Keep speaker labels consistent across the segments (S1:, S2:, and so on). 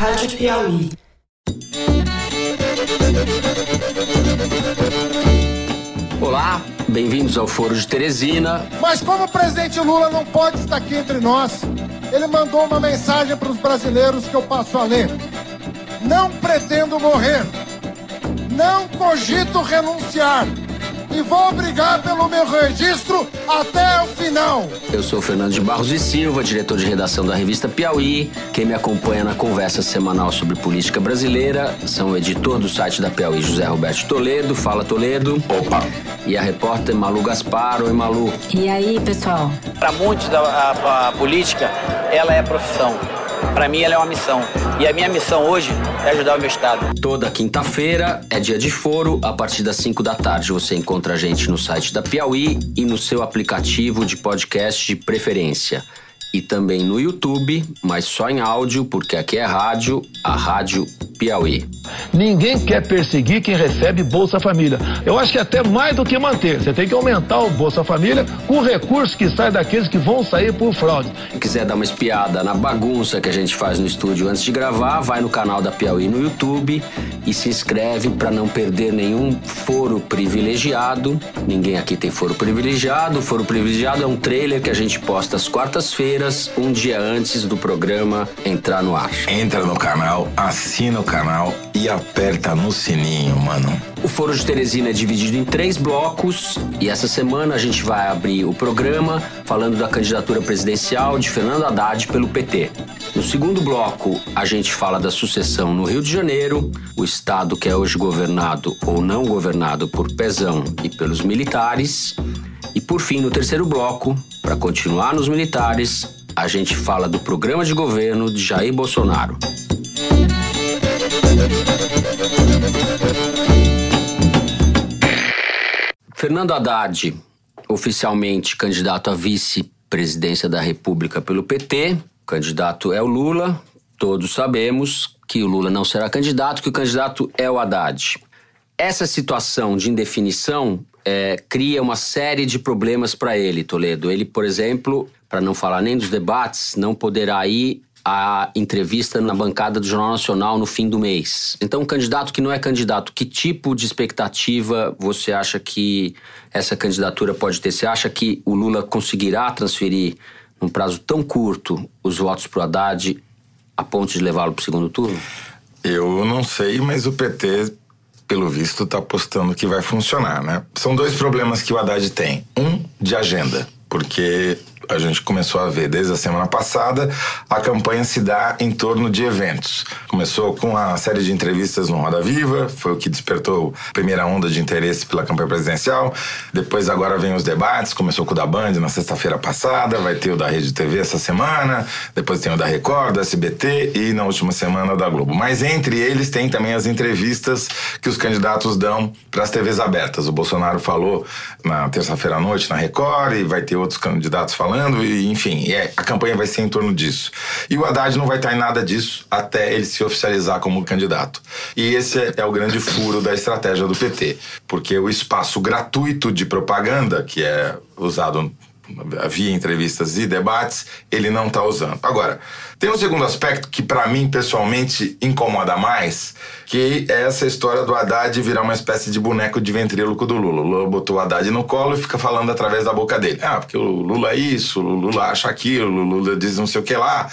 S1: Rádio Piauí.
S2: Olá, bem-vindos ao Foro de Teresina.
S3: Mas como o presidente Lula não pode estar aqui entre nós, ele mandou uma mensagem para os brasileiros que eu passo a ler. Não pretendo morrer. Não cogito renunciar e vou brigar pelo meu registro até o final.
S2: Eu sou Fernando de Barros e Silva, diretor de redação da revista Piauí. Quem me acompanha na conversa semanal sobre política brasileira são o editor do site da Piauí, José Roberto Toledo. Fala, Toledo.
S4: Opa!
S2: E a repórter Malu Gaspar. Oi, Malu.
S5: E aí, pessoal?
S6: Para muitos, a, a, a política, ela é profissão. Para mim, ela é uma missão. E a minha missão hoje é ajudar o meu Estado.
S2: Toda quinta-feira é dia de foro. A partir das 5 da tarde você encontra a gente no site da Piauí e no seu aplicativo de podcast de preferência. E também no YouTube, mas só em áudio, porque aqui é rádio, a Rádio Piauí.
S7: Ninguém quer perseguir quem recebe Bolsa Família. Eu acho que é até mais do que manter. Você tem que aumentar o Bolsa Família com o recurso que sai daqueles que vão sair por fraude.
S2: Se quiser dar uma espiada na bagunça que a gente faz no estúdio antes de gravar, vai no canal da Piauí no YouTube e se inscreve para não perder nenhum foro privilegiado. Ninguém aqui tem foro privilegiado. O foro privilegiado é um trailer que a gente posta às quartas-feiras, um dia antes do programa entrar no ar.
S4: Entra no canal, assina o canal e aperta no sininho, mano.
S2: O Foro de Teresina é dividido em três blocos e essa semana a gente vai abrir o programa falando da candidatura presidencial de Fernando Haddad pelo PT. No segundo bloco, a gente fala da sucessão no Rio de Janeiro, o estado que é hoje governado ou não governado por Pezão e pelos militares. E por fim, no terceiro bloco, para continuar nos militares, a gente fala do programa de governo de Jair Bolsonaro. Fernando Haddad, oficialmente candidato a vice-presidência da República pelo PT. O candidato é o Lula. Todos sabemos que o Lula não será candidato, que o candidato é o Haddad. Essa situação de indefinição é, cria uma série de problemas para ele, Toledo. Ele, por exemplo, para não falar nem dos debates, não poderá ir a entrevista na bancada do Jornal Nacional no fim do mês. Então, um candidato que não é candidato, que tipo de expectativa você acha que essa candidatura pode ter? Você acha que o Lula conseguirá transferir, num prazo tão curto, os votos para o Haddad a ponto de levá-lo para o segundo turno?
S4: Eu não sei, mas o PT, pelo visto, está apostando que vai funcionar, né? São dois problemas que o Haddad tem. Um, de agenda, porque a gente começou a ver desde a semana passada, a campanha se dá em torno de eventos. Começou com a série de entrevistas no Roda Viva, foi o que despertou a primeira onda de interesse pela campanha presidencial. Depois agora vem os debates, começou com o da Band na sexta-feira passada, vai ter o da Rede TV essa semana, depois tem o da Record, da SBT e na última semana da Globo. Mas entre eles tem também as entrevistas que os candidatos dão para as TVs abertas. O Bolsonaro falou na terça-feira à noite na Record e vai ter outros candidatos falando falando, e, enfim, é, a campanha vai ser em torno disso. E o Haddad não vai estar em nada disso até ele se oficializar como candidato. E esse é, é o grande furo da estratégia do PT, porque o espaço gratuito de propaganda, que é usado via entrevistas e debates, ele não está usando. Agora, tem um segundo aspecto que para mim pessoalmente incomoda mais, que é essa história do Haddad virar uma espécie de boneco de ventríloco do Lula. O Lula botou o Haddad no colo e fica falando através da boca dele. Ah, porque o Lula é isso, o Lula acha aquilo, o Lula diz não sei o que lá.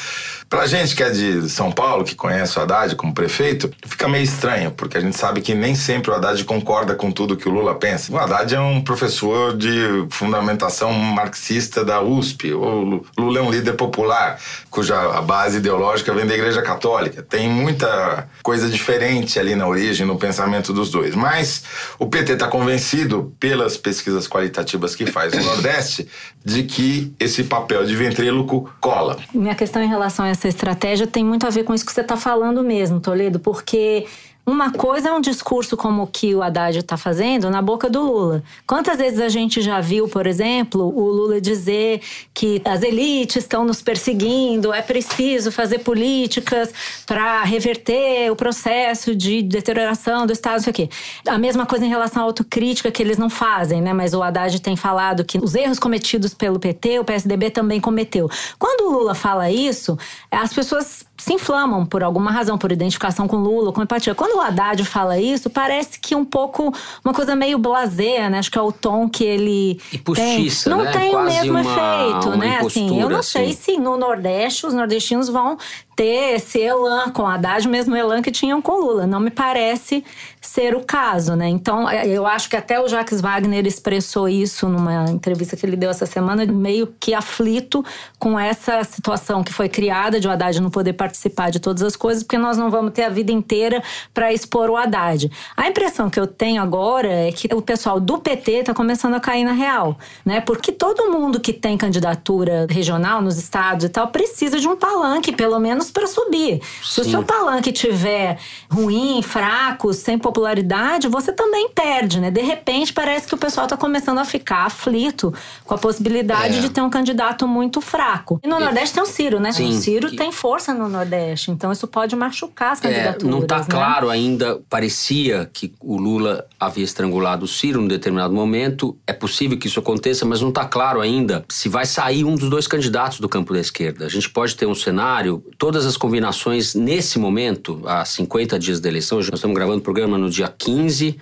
S4: Pra gente que é de São Paulo, que conhece o Haddad como prefeito, fica meio estranho, porque a gente sabe que nem sempre o Haddad concorda com tudo que o Lula pensa. O Haddad é um professor de fundamentação marxista da USP. O Lula é um líder popular, cuja base ideológica vem da Igreja Católica. Tem muita coisa diferente ali na origem, no pensamento dos dois. Mas o PT está convencido, pelas pesquisas qualitativas que faz no Nordeste, de que esse papel de ventríloco cola.
S5: Minha questão em relação a essa estratégia tem muito a ver com isso que você está falando mesmo, Toledo, porque uma coisa é um discurso como o que o Haddad está fazendo na boca do Lula. Quantas vezes a gente já viu, por exemplo, o Lula dizer que as elites estão nos perseguindo, é preciso fazer políticas para reverter o processo de deterioração do Estado, isso aqui. A mesma coisa em relação à autocrítica que eles não fazem, né? Mas o Haddad tem falado que os erros cometidos pelo PT, o PSDB também cometeu. Quando o Lula fala isso, as pessoas se inflamam por alguma razão, por identificação com Lula, com empatia. Quando o Haddad fala isso, parece que um pouco uma coisa meio blasé, né? Acho que é o tom que ele
S2: e postiça,
S5: tem. Não
S2: né?
S5: tem
S2: Quase
S5: o mesmo
S2: uma,
S5: efeito,
S2: uma
S5: né? Assim, eu não
S2: assim.
S5: sei se no Nordeste os nordestinos vão ter esse elan com Haddad, o mesmo elan que tinham com Lula. Não me parece ser o caso, né? Então, é, eu acho que até o Jacques Wagner expressou isso numa entrevista que ele deu essa semana, meio que aflito com essa situação que foi criada de o Haddad não poder participar de todas as coisas, porque nós não vamos ter a vida inteira para expor o Haddad. A impressão que eu tenho agora é que o pessoal do PT está começando a cair na real, né? Porque todo mundo que tem candidatura regional nos estados e tal precisa de um palanque, pelo menos para subir. Se o seu palanque tiver ruim, fraco, sem popularidade, você também perde, né? De repente parece que o pessoal está começando a ficar aflito com a possibilidade
S2: É.
S5: de ter um candidato muito fraco. E no Nordeste tem o Ciro, né?
S2: Sim.
S5: o Ciro tem força no Nordeste, então isso pode machucar as
S2: É,
S5: candidaturas.
S2: não está
S5: né?
S2: claro ainda. Parecia que o Lula havia estrangulado o Ciro num determinado momento. É possível que isso aconteça, mas não está claro ainda se vai sair um dos dois candidatos do campo da esquerda. A gente pode ter um cenário, todas as combinações nesse momento, há 50 dias da eleição, nós estamos gravando o programa no dia 15,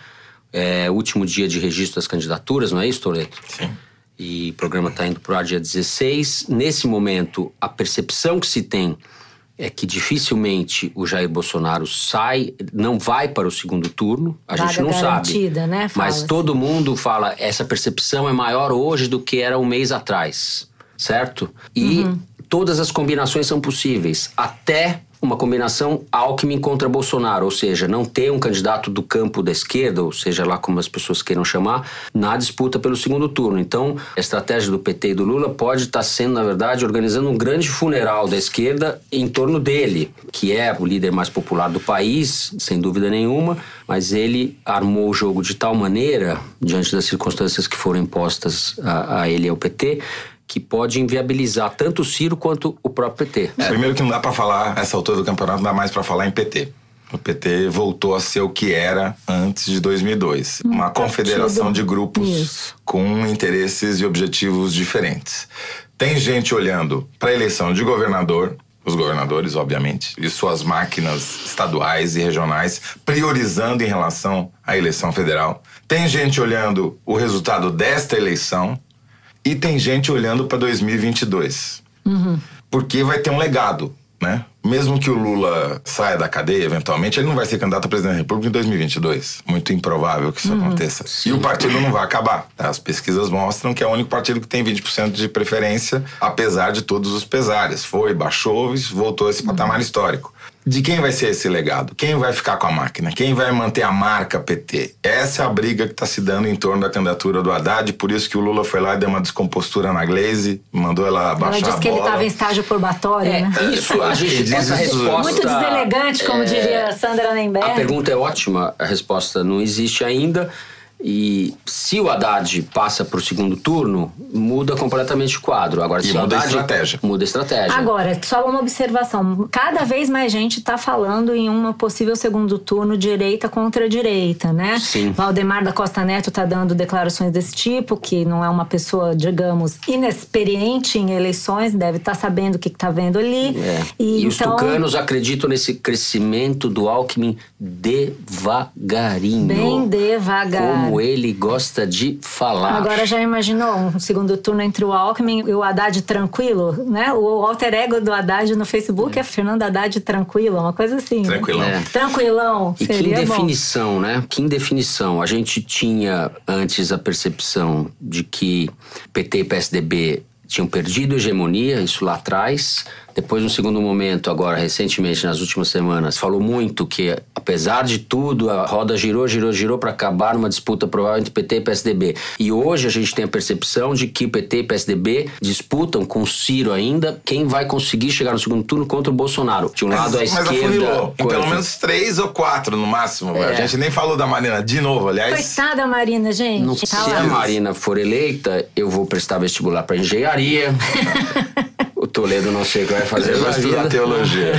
S2: é, último dia de registro das candidaturas, não é isso, Toreto?
S4: Sim.
S2: E o programa está indo para o ar dia 16. Nesse momento, a percepção que se tem é que dificilmente o Jair Bolsonaro sai, não vai para o segundo turno. A
S5: Vaga
S2: gente não
S5: garantida,
S2: sabe.
S5: né?
S2: Mas todo mundo fala, essa percepção é maior hoje do que era um mês atrás, certo? E
S5: Uhum.
S2: Todas as combinações são possíveis, até uma combinação Alckmin contra Bolsonaro, ou seja, não ter um candidato do campo da esquerda, ou seja lá como as pessoas queiram chamar, na disputa pelo segundo turno. Então, a estratégia do PT e do Lula pode estar sendo, na verdade, organizando um grande funeral da esquerda em torno dele, que é o líder mais popular do país, sem dúvida nenhuma, mas ele armou o jogo de tal maneira, diante das circunstâncias que foram impostas a, a ele e ao PT, que pode inviabilizar tanto o Ciro quanto o próprio PT.
S4: Primeiro que não dá pra falar, essa altura do campeonato, não dá mais pra falar em PT. O PT voltou a ser o que era antes de 2002. uma confederação de grupos
S5: Isso.
S4: com interesses e objetivos diferentes. Tem gente olhando para a eleição de governador, os governadores, obviamente, e suas máquinas estaduais e regionais, priorizando em relação à eleição federal. Tem gente olhando o resultado desta eleição e tem gente olhando para 2022. Porque vai ter um legado, né? Mesmo que o Lula saia da cadeia, eventualmente, ele não vai ser candidato a presidente da República em 2022. Muito improvável que isso aconteça. E o partido não vai acabar. As pesquisas mostram que é o único partido que tem 20% de preferência, apesar de todos os pesares. Foi, baixou voltou a esse patamar histórico. De quem vai ser esse legado? Quem vai ficar com a máquina? Quem vai manter a marca PT? Essa é a briga que está se dando em torno da candidatura do Haddad, por isso que o Lula foi lá e deu uma descompostura na Glaze, mandou ela
S5: Ela
S4: baixar
S5: disse
S4: a
S5: que ele estava em estágio probatório, né?
S2: Isso, a gente,
S4: Diz
S2: essa
S4: isso.
S2: resposta...
S5: Muito deselegante, como diria Sandra Nemberg.
S2: A pergunta é ótima, a resposta não existe ainda. E se o Haddad passa para o segundo turno, muda completamente o quadro. Agora,
S4: E
S2: se o
S4: muda a
S2: Haddad
S4: estratégia.
S2: Muda a estratégia.
S5: Agora, só uma observação. Cada vez mais gente está falando em uma possível segundo turno direita contra direita, né?
S2: Sim.
S5: Valdemar da Costa Neto está dando declarações desse tipo, que não é uma pessoa, digamos, inexperiente em eleições, deve estar sabendo o que está vendo ali.
S2: É.
S5: E,
S2: E, os
S5: então,
S2: tucanos acreditam nesse crescimento do Alckmin devagarinho.
S5: Bem devagar.
S2: Como ele gosta de falar.
S5: Agora já imaginou um segundo turno entre o Alckmin e o Haddad tranquilo, né? O alter ego do Haddad no Facebook é Fernando Haddad tranquilo, uma coisa assim. né?
S4: Tranquilão.
S2: É.
S5: Tranquilão,
S2: E que
S5: seria bom.
S2: indefinição, né? Que indefinição. A gente tinha antes a percepção de que PT e PSDB tinham perdido hegemonia, isso lá atrás. Depois, no segundo momento, agora, recentemente, nas últimas semanas, falou muito que, apesar de tudo, a roda girou, girou, girou para acabar numa disputa provável entre PT e PSDB. E hoje a gente tem a percepção de que PT e PSDB disputam com o Ciro ainda quem vai conseguir chegar no segundo turno contra o Bolsonaro. De um lado, a
S4: mas
S2: esquerda.
S4: Em pelo menos três ou quatro no máximo.
S2: É.
S4: A gente nem falou da Marina de novo, aliás.
S5: Coitada, Marina, gente.
S2: Não,
S5: Tá
S2: se
S5: lá.
S2: a Marina for eleita, eu vou prestar vestibular para engenharia. o Toledo não sei o que vai fazer
S4: Eu vou estudar teologia.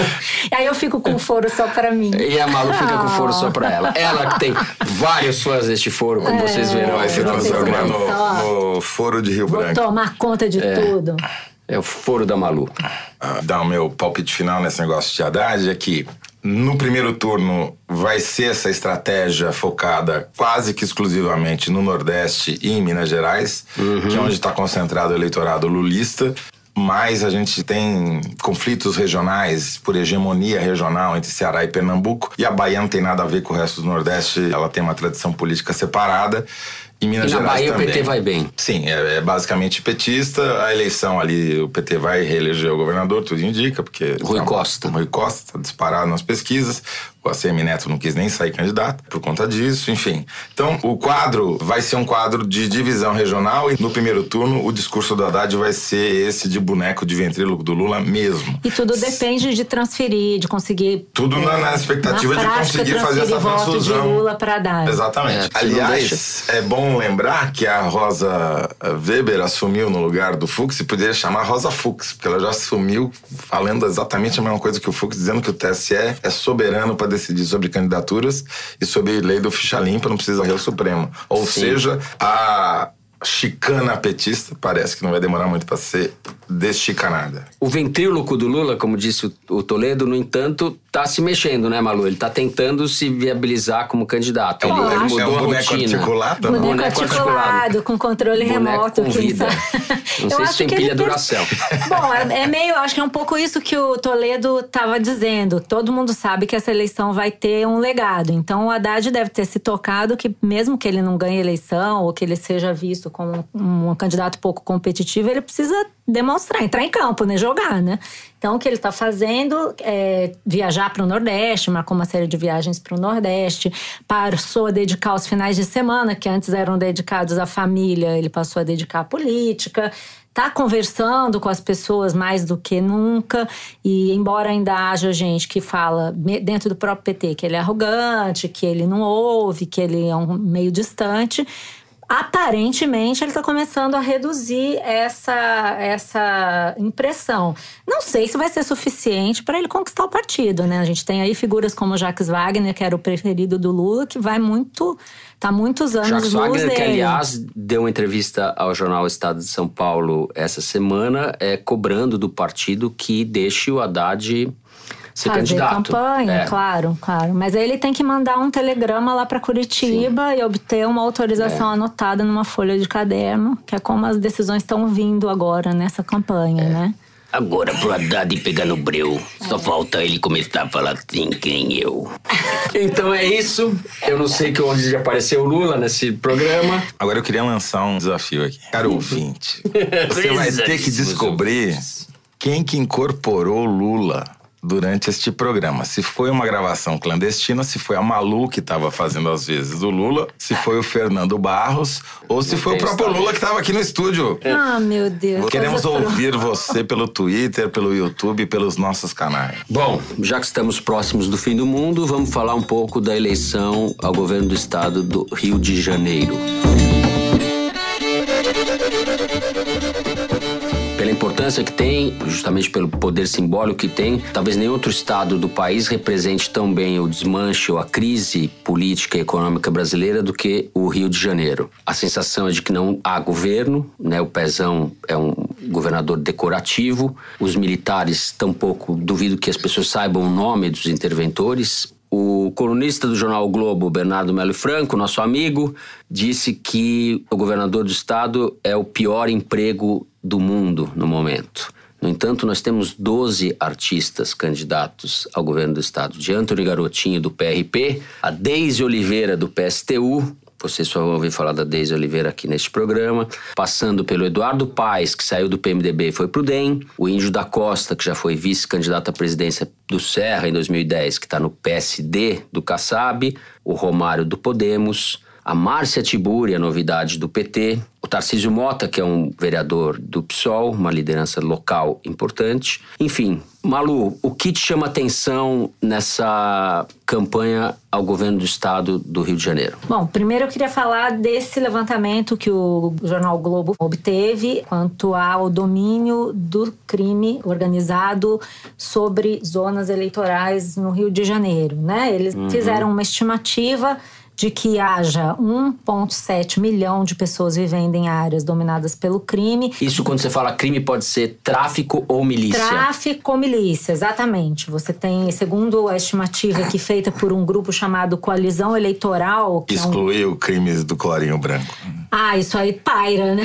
S5: Aí eu fico com foro só pra mim.
S2: E a Malu fica com foro só pra ela. Ela que tem vários fãs deste foro, como vocês verão.
S4: Vai se transformar no, no foro de Rio
S5: Vou
S4: Branco.
S5: tomar conta de
S2: É.
S5: tudo.
S2: É o foro da Malu.
S4: Ah, dar o meu palpite final nesse negócio de Haddad é que no primeiro turno vai ser essa estratégia focada quase que exclusivamente no Nordeste e em Minas Gerais, que é onde está concentrado o eleitorado lulista. Mas a gente tem conflitos regionais por hegemonia regional entre Ceará e Pernambuco. E a Bahia não tem nada a ver com o resto do Nordeste, ela tem uma tradição política separada. E Minas
S2: E na
S4: Gerais
S2: Bahia o
S4: também.
S2: PT vai bem.
S4: Sim, é, é basicamente petista. A eleição ali, o PT vai reeleger o governador, tudo indica, porque.
S2: Rui
S4: tá-
S2: Costa.
S4: Rui Costa, disparado nas pesquisas. O ACM Neto não quis nem sair candidato por conta disso, enfim. Então, o quadro vai ser um quadro de divisão regional e no primeiro turno o discurso do Haddad vai ser esse de boneco de ventríloco do Lula mesmo.
S5: E tudo depende de transferir, de conseguir.
S4: Tudo na, na expectativa
S5: na
S4: de
S5: prática,
S4: conseguir fazer essa
S5: transferir voto de
S4: transfusão.
S5: Lula para Haddad.
S4: Exatamente.
S2: É,
S4: Aliás, é bom lembrar que a Rosa Weber assumiu no lugar do Fux e poderia chamar Rosa Fux, porque ela já assumiu falando exatamente a mesma coisa que o Fux, dizendo que o TSE é soberano para decidir sobre candidaturas e sobre lei do ficha limpa, não precisa rir o Supremo. Ou
S2: Sim.
S4: seja, a chicana petista parece que não vai demorar muito para ser deschicanada.
S2: O ventríloco do Lula, como disse o- Toledo, no entanto, tá se mexendo, né, Malu? Ele tá tentando se viabilizar como candidato.
S4: É
S2: ele, ele
S4: boneco- é um
S2: mudou a
S4: boneco
S2: rotina.
S4: articulado também.
S5: Boneco,
S2: Boneco
S5: articulado,
S2: articulado.
S5: com controle
S2: Boneco
S5: remoto.
S2: com vida. Não
S5: Eu
S2: sei
S5: acho
S2: se tem pilha Duracell.
S5: Bom, é, é meio, acho que é um pouco isso que o Toledo estava dizendo. Todo mundo sabe que essa eleição vai ter um legado. Então o Haddad deve ter se tocado que, mesmo que ele não ganhe eleição ou que ele seja visto como um, candidato pouco competitivo, ele precisa demonstrar, entrar em campo, né? Jogar, né? Então, o que ele está fazendo é viajar para o Nordeste, marcou uma série de viagens para o Nordeste, passou a dedicar os finais de semana, que antes eram dedicados à família, ele passou a dedicar à política. Está conversando com as pessoas mais do que nunca, e embora ainda haja gente que fala dentro do próprio PT que ele é arrogante, que ele não ouve, que ele é um meio distante, aparentemente ele está começando a reduzir essa, essa impressão. Não sei se vai ser suficiente para ele conquistar o partido, né? A gente tem aí figuras como Jacques Wagner, que era o preferido do Lula, que vai muito. tá muitos anos
S2: Jacques
S5: luz
S2: Wagner, que
S5: dele.
S2: aliás deu uma entrevista ao jornal Estado de São Paulo essa semana, é, cobrando do partido que deixe o Haddad ser
S5: fazer
S2: candidato.
S5: campanha,
S2: É.
S5: claro, claro. Mas aí ele tem que mandar um telegrama lá para Curitiba e obter uma autorização
S2: É.
S5: anotada numa folha de caderno, que é como as decisões estão vindo agora nessa campanha,
S2: É.
S5: né?
S1: Agora pro Haddad pegar no breu. Só falta ele começar a falar assim, quem eu.
S2: Então é isso. Eu não sei que onde apareceu o Lula nesse programa.
S4: Agora eu queria lançar um desafio aqui. Cara ouvinte, você vai ter que descobrir quem que incorporou Lula durante este programa. Se foi uma gravação clandestina, se foi a Malu que estava fazendo as vezes do Lula, se foi o Fernando Barros, ou se
S2: Não
S4: foi o próprio
S2: história.
S4: Lula que estava aqui no estúdio.
S5: Ah, meu Deus.
S4: Queremos ouvir você pelo Twitter, pelo YouTube, pelos nossos canais.
S2: Bom, já que estamos próximos do fim do mundo, vamos falar um pouco da eleição ao governo do estado do Rio de Janeiro. Importância que tem, justamente pelo poder simbólico que tem, talvez nenhum outro estado do país represente tão bem o desmanche ou a crise política e econômica brasileira do que o Rio de Janeiro. A sensação é de que não há governo, né? O Pezão é um governador decorativo, os militares tampouco duvido que as pessoas saibam o nome dos interventores. O colunista do jornal o Globo, Bernardo Melo Franco, nosso amigo, disse que o governador do estado é o pior emprego do mundo no momento. No entanto, nós temos 12 artistas candidatos ao governo do estado. De Antônio Garotinho, do PRP, a Deise Oliveira, do PSTU, vocês só vão ouvir falar da Deise Oliveira aqui neste programa. Passando pelo Eduardo Paes, que saiu do PMDB e foi pro DEM. O Índio da Costa, que já foi vice-candidato à presidência do Serra em 2010, que está no PSD do Kassab. O Romário do Podemos. A Márcia Tiburi, a novidade do PT. Tarcísio Mota, que é um vereador do PSOL, uma liderança local importante. Enfim, Malu, o que te chama atenção nessa campanha ao governo do estado do Rio de Janeiro?
S5: Bom, primeiro eu queria falar desse levantamento que o jornal Globo obteve quanto ao domínio do crime organizado sobre zonas eleitorais no Rio de Janeiro, né? Eles fizeram uma estimativa de que haja 1,7 milhão de pessoas vivendo em áreas dominadas pelo crime.
S2: Isso quando você fala crime pode ser tráfico ou milícia?
S5: Tráfico ou milícia, exatamente. Você tem, segundo a estimativa aqui feita por um grupo chamado Coalizão Eleitoral. Que
S4: Excluir é um... o crime do colarinho branco.
S5: Ah, isso aí paira, né?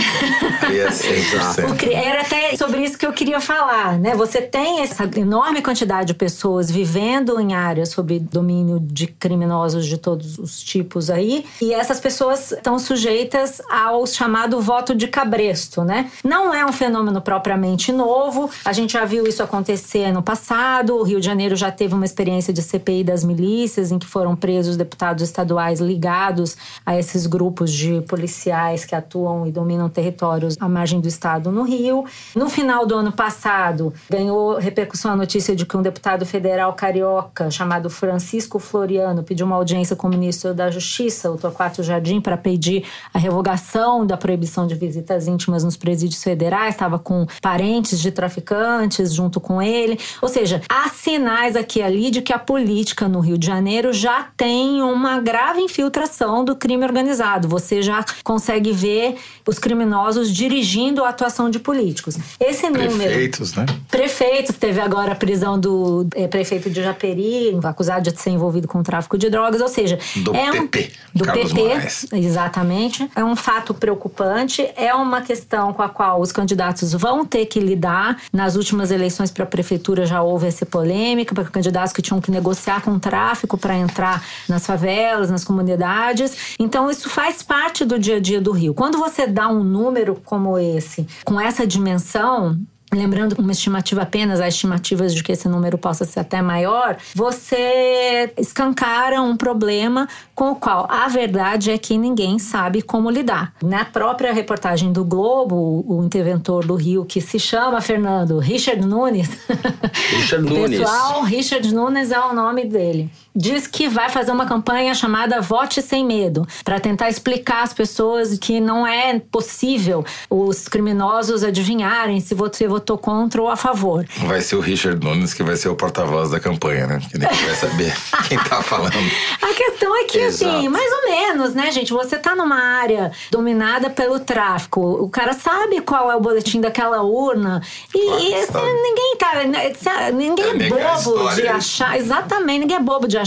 S4: É 100%.
S5: Era até sobre isso que eu queria falar, né? Você tem essa enorme quantidade de pessoas vivendo em áreas sob domínio de criminosos de todos os tipos aí, e essas pessoas estão sujeitas ao chamado voto de cabresto, né? Não é um fenômeno propriamente novo, a gente já viu isso acontecer no passado, o Rio de Janeiro já teve uma experiência de CPI das milícias, em que foram presos deputados estaduais ligados a esses grupos de policiais que atuam e dominam territórios à margem do estado no Rio. No final do ano passado, ganhou repercussão a notícia de que um deputado federal carioca chamado Francisco Floriano pediu uma audiência com o ministro da Justiça, o Torquato Jardim, para pedir a revogação da proibição de visitas íntimas nos presídios federais. Estava com parentes de traficantes junto com ele. Ou seja, há sinais aqui e ali de que a política no Rio de Janeiro já tem uma grave infiltração do crime organizado. Você já consegue consegue ver os criminosos dirigindo a atuação de políticos. Esse número.
S4: Prefeitos, né?
S5: Prefeitos. Teve agora a prisão do é, prefeito de Japeri, acusado de ser envolvido com tráfico de drogas. Ou seja,
S4: do
S5: é
S4: PP.
S5: Um, do
S4: Carlos
S5: PP.
S4: Moraes.
S5: Exatamente. É um fato preocupante. É uma questão com a qual os candidatos vão ter que lidar. Nas últimas eleições para a prefeitura já houve essa polêmica, para candidatos que tinham que negociar com o tráfico para entrar nas favelas, nas comunidades. Então, isso faz parte do dia a dia do Rio. Quando você dá um número como esse, com essa dimensão, lembrando uma estimativa apenas, há estimativas de que esse número possa ser até maior, você escancara um problema com o qual a verdade é que ninguém sabe como lidar. Na própria reportagem do Globo, o interventor do Rio, que se chama Fernando Richard Nunes.
S2: Richard Nunes.
S5: Pessoal, Richard Nunes é o nome dele diz que vai fazer uma campanha chamada Vote Sem Medo, para tentar explicar às pessoas que não é possível os criminosos adivinharem se você votou contra ou a favor.
S4: Vai ser o Richard Nunes que vai ser o porta-voz da campanha, né? Que ninguém vai saber quem tá falando.
S5: A questão é que, assim,
S4: Exato.
S5: mais ou menos, né, gente? Você tá numa área dominada pelo tráfico, o cara sabe qual é o boletim daquela urna e,
S4: Claro
S5: e, assim, ninguém tá. Ninguém
S4: É
S5: é, bobo de achar. Exatamente, ninguém é bobo de achar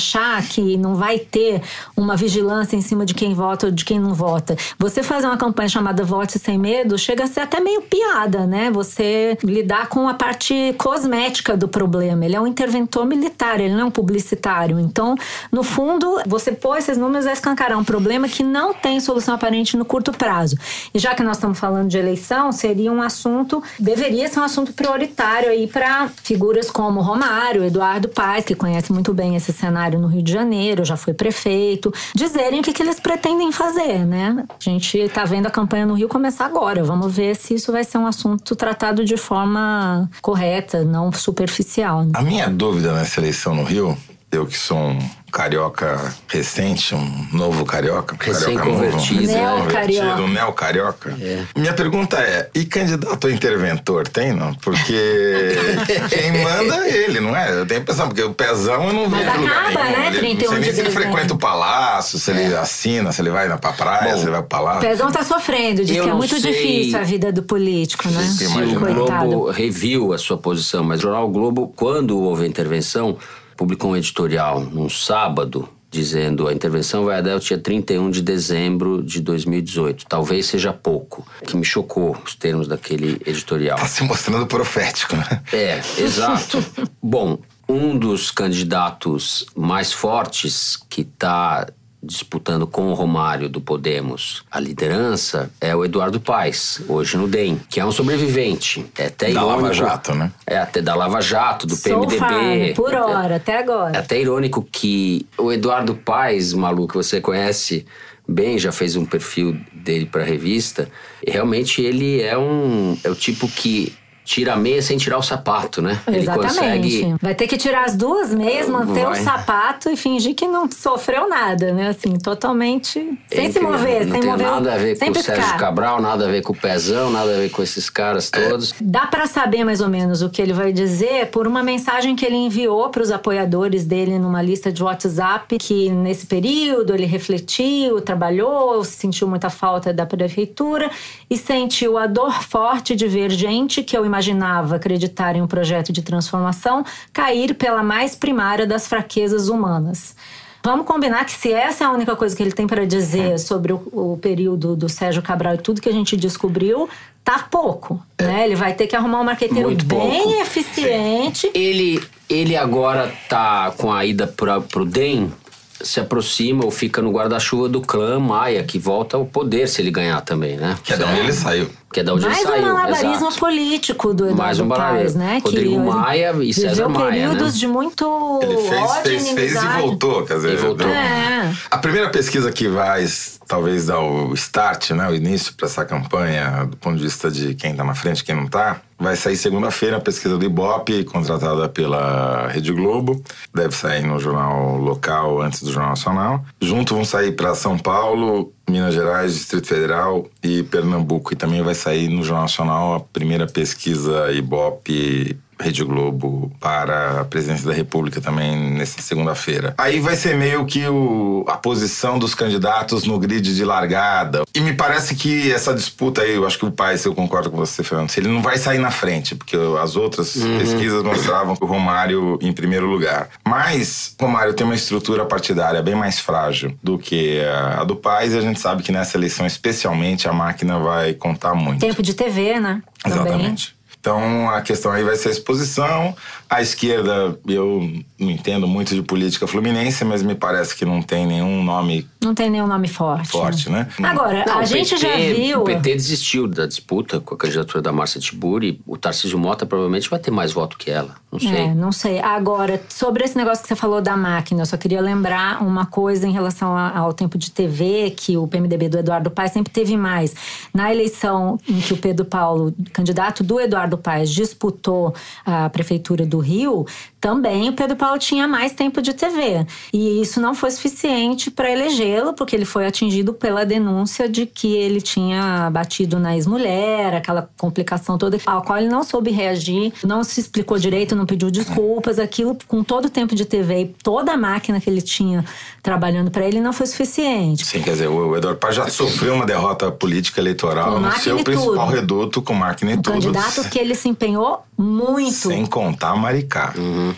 S5: que não vai ter uma vigilância em cima de quem vota ou de quem não vota. Você fazer uma campanha chamada Vote Sem Medo chega a ser até meio piada, né? Você lidar com a parte cosmética do problema. Ele é um interventor militar, ele não é um publicitário. Então, no fundo, você pôr esses números vai escancarar um problema que não tem solução aparente no curto prazo. E já que nós estamos falando de eleição, seria um assunto, deveria ser um assunto prioritário aí para figuras como Romário, Eduardo Paes, que conhece muito bem esse cenário no Rio de Janeiro, já foi prefeito, dizerem o que, que eles pretendem fazer, né? A gente está vendo a campanha no Rio começar agora. Vamos ver se isso vai ser um assunto tratado de forma correta, não superficial. né?
S4: A minha dúvida nessa eleição no Rio, eu que sou um carioca recente, um novo carioca, um carioca
S2: Recém-convertido.
S4: novo,
S5: Neo-carioca.
S4: recém-convertido, um neo-carioca. Minha pergunta é, e candidato a interventor tem, não? Porque quem manda é ele, não é? Eu tenho a impressão, porque o pezão eu não
S5: Mas
S4: vejo em lugar
S5: acaba,
S4: nenhum.
S5: né,
S4: Ele-
S5: 31
S4: não sei nem se ele frequenta o palácio, se ele assina, se ele vai pra praia, se ele vai pro palácio.
S5: Pezão tá sofrendo, diz
S2: Eu
S5: que é muito
S2: sei
S5: difícil a vida do político, né?
S4: Se
S2: o. Globo reviu a sua posição, mas o jornal Globo, quando houve a intervenção, publicou um editorial num sábado dizendo a intervenção vai até o dia 31 de dezembro de 2018. Talvez seja pouco. Que me chocou os termos daquele editorial.
S4: Tá se mostrando profético, né?
S2: É, exato. Bom, um dos candidatos mais fortes que está disputando com o Romário do Podemos a liderança é o Eduardo Paes, hoje no DEM, que é um sobrevivente. É até
S4: Da
S2: irônico.
S4: Lava Jato, né?
S2: É até da Lava Jato, do
S5: So
S2: PMDB.
S5: por
S2: É-
S5: hora, até
S2: é
S5: agora.
S2: até irônico que o Eduardo Paes, Malu, que você conhece bem, já fez um perfil dele para a revista, e realmente ele é um é o tipo que tira a meia sem tirar o sapato, né? Ele
S5: Exatamente.
S2: consegue.
S5: Vai ter que tirar as duas meias, manter
S2: Vai.
S5: o sapato e fingir que não sofreu nada, né? Assim, totalmente sem se
S2: Incrível.
S5: mover,
S2: não
S5: sem
S2: tem
S5: mover,
S2: nada a ver com o
S5: piscar.
S2: Sérgio Cabral, nada a ver com o Pezão, nada a ver com esses caras todos.
S5: Dá pra saber mais ou menos o que ele vai dizer por uma mensagem que ele enviou para os apoiadores dele numa lista de WhatsApp que nesse período ele refletiu, trabalhou, sentiu muita falta da prefeitura e sentiu a dor forte de ver gente que eu imaginava acreditar em um projeto de transformação cair pela mais primária das fraquezas humanas. Vamos combinar que se essa é a única coisa que ele tem para dizer sobre o, o período do Sérgio Cabral e tudo que a gente descobriu, tá pouco. Né? Ele vai ter que arrumar um marqueteiro
S2: Muito
S5: bem
S2: pouco.
S5: eficiente.
S2: Ele, ele agora tá com a ida pra, pro DEM, se aproxima ou fica no guarda-chuva do clã Maia, que volta ao poder se ele ganhar também, né?
S4: Que é de onde ele saiu.
S2: Que é da onde
S5: Mais
S2: ele
S5: um
S2: saiu.
S5: malabarismo
S2: exato.
S5: político do Eduardo
S2: Mais um
S5: Paes,
S2: malabarismo.
S5: né?
S2: Rodrigo
S5: ele
S2: Maia e César
S5: viveu
S2: Maia,
S5: períodos
S2: né?
S5: de muito
S4: Ele fez,
S5: ódio
S4: fez, fez e voltou. Quer dizer,
S2: E voltou.
S5: É.
S4: A primeira pesquisa que vai talvez dar o start, né, o início para essa campanha, do ponto de vista de quem está na frente e quem não está, vai sair segunda-feira a pesquisa do Ibope, contratada pela Rede Globo. Deve sair no jornal local antes do Jornal Nacional. Junto vão sair para São Paulo, Minas Gerais, Distrito Federal e Pernambuco. E também vai sair no Jornal Nacional a primeira pesquisa Ibope Rede Globo para a presidência da República também nessa segunda-feira. Aí vai ser meio que o, a posição dos candidatos no grid de largada. E me parece que essa disputa aí, eu acho que o pai, se eu concordo com você, Fernando, ele não vai sair na frente, porque as outras pesquisas mostravam o Romário em primeiro lugar. Mas o Romário tem uma estrutura partidária bem mais frágil do que a, do Paz, e a gente sabe que nessa eleição, especialmente, a máquina vai contar muito.
S5: Tempo de TV, né? Também.
S4: Então a questão aí vai ser a exposição. A esquerda, eu não entendo muito de política fluminense, mas me parece que não tem nenhum nome
S5: Não tem nenhum nome forte.
S4: forte, né?
S5: Agora,
S2: Não,
S5: a gente
S2: PT
S5: já viu.
S2: O PT desistiu da disputa com a candidatura da Márcia Tiburi. O Tarcísio Mota provavelmente vai ter mais voto que ela. Não sei.
S5: É, não sei. Agora, sobre esse negócio que você falou da máquina, eu só queria lembrar uma coisa em relação ao tempo de TV, que o PMDB do Eduardo Paes sempre teve mais. Na eleição em que o Pedro Paulo, candidato do Eduardo Paes, disputou a prefeitura do Rio, também o Pedro Paulo tinha mais tempo de TV. E isso não foi suficiente para elegê-lo, porque ele foi atingido pela denúncia de que ele tinha batido na ex-mulher, aquela complicação toda, ao qual ele não soube reagir, não se explicou direito, não pediu desculpas. Aquilo, com todo o tempo de TV e toda a máquina que ele tinha trabalhando para ele, não foi suficiente.
S4: Sim, quer dizer, o Eduardo Paz já sofreu uma derrota política eleitoral
S5: Com
S4: no seu principal
S5: tudo.
S4: reduto com máquina e
S5: Um
S4: tudo.
S5: candidato que ele se empenhou muito.
S4: Sem contar Maricá.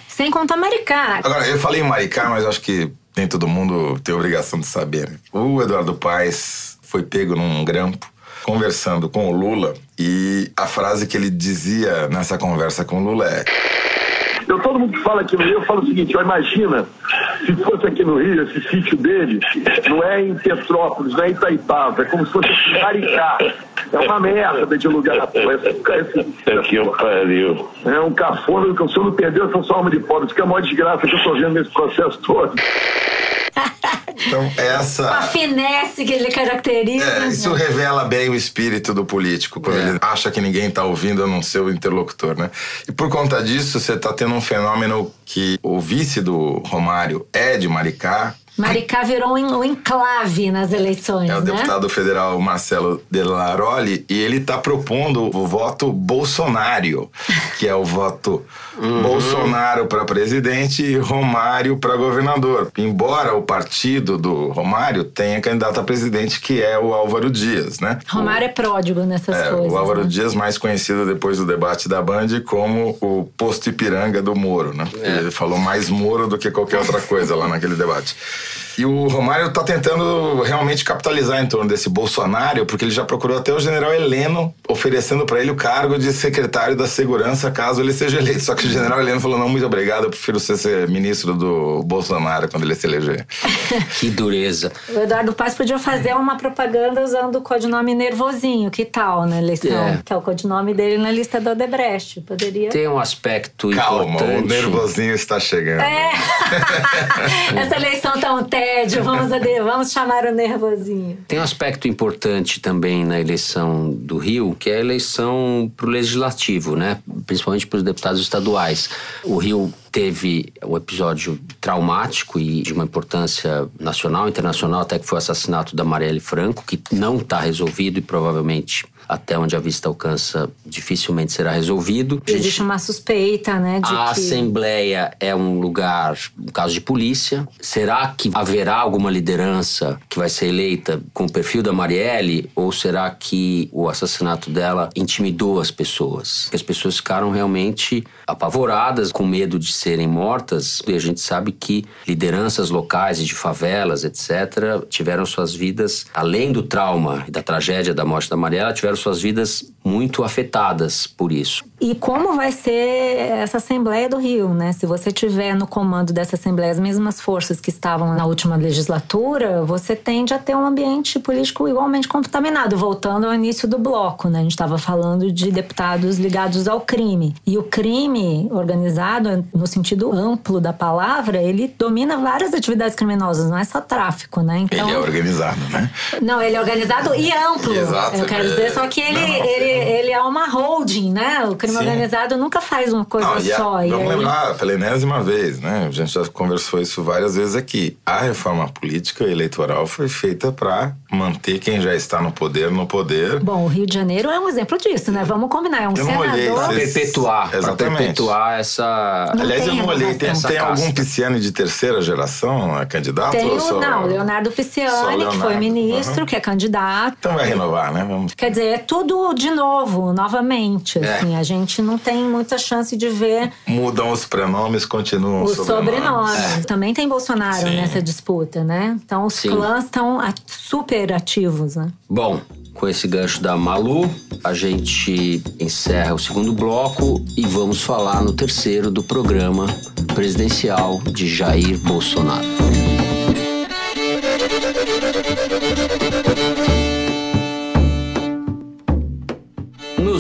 S5: Sem contar Maricá.
S4: Agora, eu falei em Maricá, mas acho que nem todo mundo tem obrigação de saber. né? O Eduardo Paes foi pego num grampo conversando com o Lula e a frase que ele dizia nessa conversa com o Lula é
S8: Eu, todo mundo que fala aqui no Rio, eu falo o seguinte, ó, imagina se fosse aqui no Rio, esse sítio dele, não é em Petrópolis, não é em Itaipava, é como se fosse em Maricá. É uma merda de lugar, pô. Esse, esse,
S9: que eu pariu.
S8: é um cafona, que o senhor não perdeu essa sua alma de pobre. Isso que é a maior desgraça que eu tô vendo nesse processo todo.
S4: Então,
S5: A
S4: essa.
S5: finesse que ele caracteriza.
S4: É, isso revela bem o espírito do político, quando ele acha que ninguém tá ouvindo a não ser o interlocutor, né? E por conta disso, você tá tendo um fenômeno que o vice do Romário é de Maricá,
S5: Maricá virou um en- um enclave nas eleições,
S4: É o
S5: né?
S4: deputado federal Marcelo Delaroli e ele está propondo o voto bolsonário, que é o voto Bolsonaro para presidente e Romário para governador. Embora o partido do Romário tenha candidato a presidente, que é o Álvaro Dias, né?
S5: Romário é pródigo nessas
S4: É,
S5: coisas.
S4: o Álvaro
S5: né?
S4: Dias, mais conhecido depois do debate da Band como o posto Ipiranga do Moro, né? Ele falou mais Moro do que qualquer outra coisa lá naquele debate. E o Romário tá tentando realmente capitalizar em torno desse Bolsonaro, porque ele já procurou até o general Heleno, oferecendo para ele o cargo de secretário da segurança, caso ele seja eleito. Só que o general Heleno falou: não, muito obrigado, eu prefiro ser, ser ministro do Bolsonaro quando ele se eleger.
S2: Que dureza.
S5: O Eduardo Paz podia fazer uma propaganda usando o codinome Nervosinho, que tal na eleição?
S2: É.
S5: Que é o codinome dele na lista do Odebrecht. Poderia.
S2: Tem um aspecto
S4: Calma,
S2: importante.
S4: o nervosinho está chegando.
S5: É. Essa eleição tá um tédio. Vamos, vamos chamar o nervosinho.
S2: Tem um aspecto importante também na eleição do Rio, que é a eleição para o legislativo, né? principalmente para os deputados estaduais. O Rio teve um episódio traumático e de uma importância nacional, internacional, até que foi o assassinato da Marielle Franco, que não está resolvido e provavelmente até onde a vista alcança dificilmente será resolvido.
S5: Existe uma suspeita, né,
S2: A
S5: que...
S2: Assembleia é um lugar, um caso de polícia. Será que haverá alguma liderança que vai ser eleita com o perfil da Marielle? Ou será que o assassinato dela intimidou as pessoas? As pessoas ficaram realmente apavoradas, com medo de serem mortas. E a gente sabe que lideranças locais e de favelas, etc., tiveram suas vidas, além do trauma e da tragédia da morte da Marielle, tiveram suas vidas muito afetadas por isso.
S5: E como vai ser essa Assembleia do Rio, né? Se você tiver no comando dessa Assembleia as mesmas forças que estavam na última legislatura, você tende a ter um ambiente político igualmente contaminado. Voltando ao início do bloco, né? A gente estava falando de deputados ligados ao crime. E o crime organizado, no sentido amplo da palavra, ele domina várias atividades criminosas, não é só tráfico, né? Então,
S4: Ele é organizado, né?
S5: Não, ele é organizado e amplo.
S4: Exato.
S5: Eu quero dizer, só que ele,
S4: Não, não,
S5: ele, ele é uma holding, né? O crime
S4: Sim.
S5: organizado nunca faz uma coisa
S4: Não, e a-
S5: só. e
S4: vamos
S5: aí-
S4: lembrar, pela enésima vez, né? A gente já conversou isso várias vezes aqui. A reforma política e eleitoral foi feita para manter quem já está no poder no poder.
S5: Bom, o Rio de Janeiro é um exemplo disso, né? Vamos combinar. É um
S4: Eu não olhei
S5: senador.
S2: Para
S4: Vocês-
S2: perpetuar,
S4: Exatamente.
S2: perpetuar essa.
S5: Não
S4: Aliás,
S5: tem
S4: eu não olhei. Tem, tem algum
S2: casta.
S4: Pisciani de terceira geração a candidato?
S5: Tem
S4: só-
S5: não, Leonardo Pisciani, que foi
S4: Leonardo,
S5: ministro,
S4: uhum.
S5: que é candidato.
S4: Então vai renovar, né? Vamos.
S5: Quer dizer, é tudo de novo, novamente.
S4: É.
S5: Assim, a gente não tem muita chance de ver
S4: Mudam os prenomes, continuam
S5: os
S4: sobrenomes.
S5: sobrenomes. Também tem Bolsonaro
S4: Sim.
S5: nessa disputa, né? Então os
S2: Sim.
S5: clãs estão super ativos, né?
S2: Bom, com esse gancho da Malu, a gente encerra o segundo bloco e vamos falar no terceiro do programa presidencial de Jair Bolsonaro.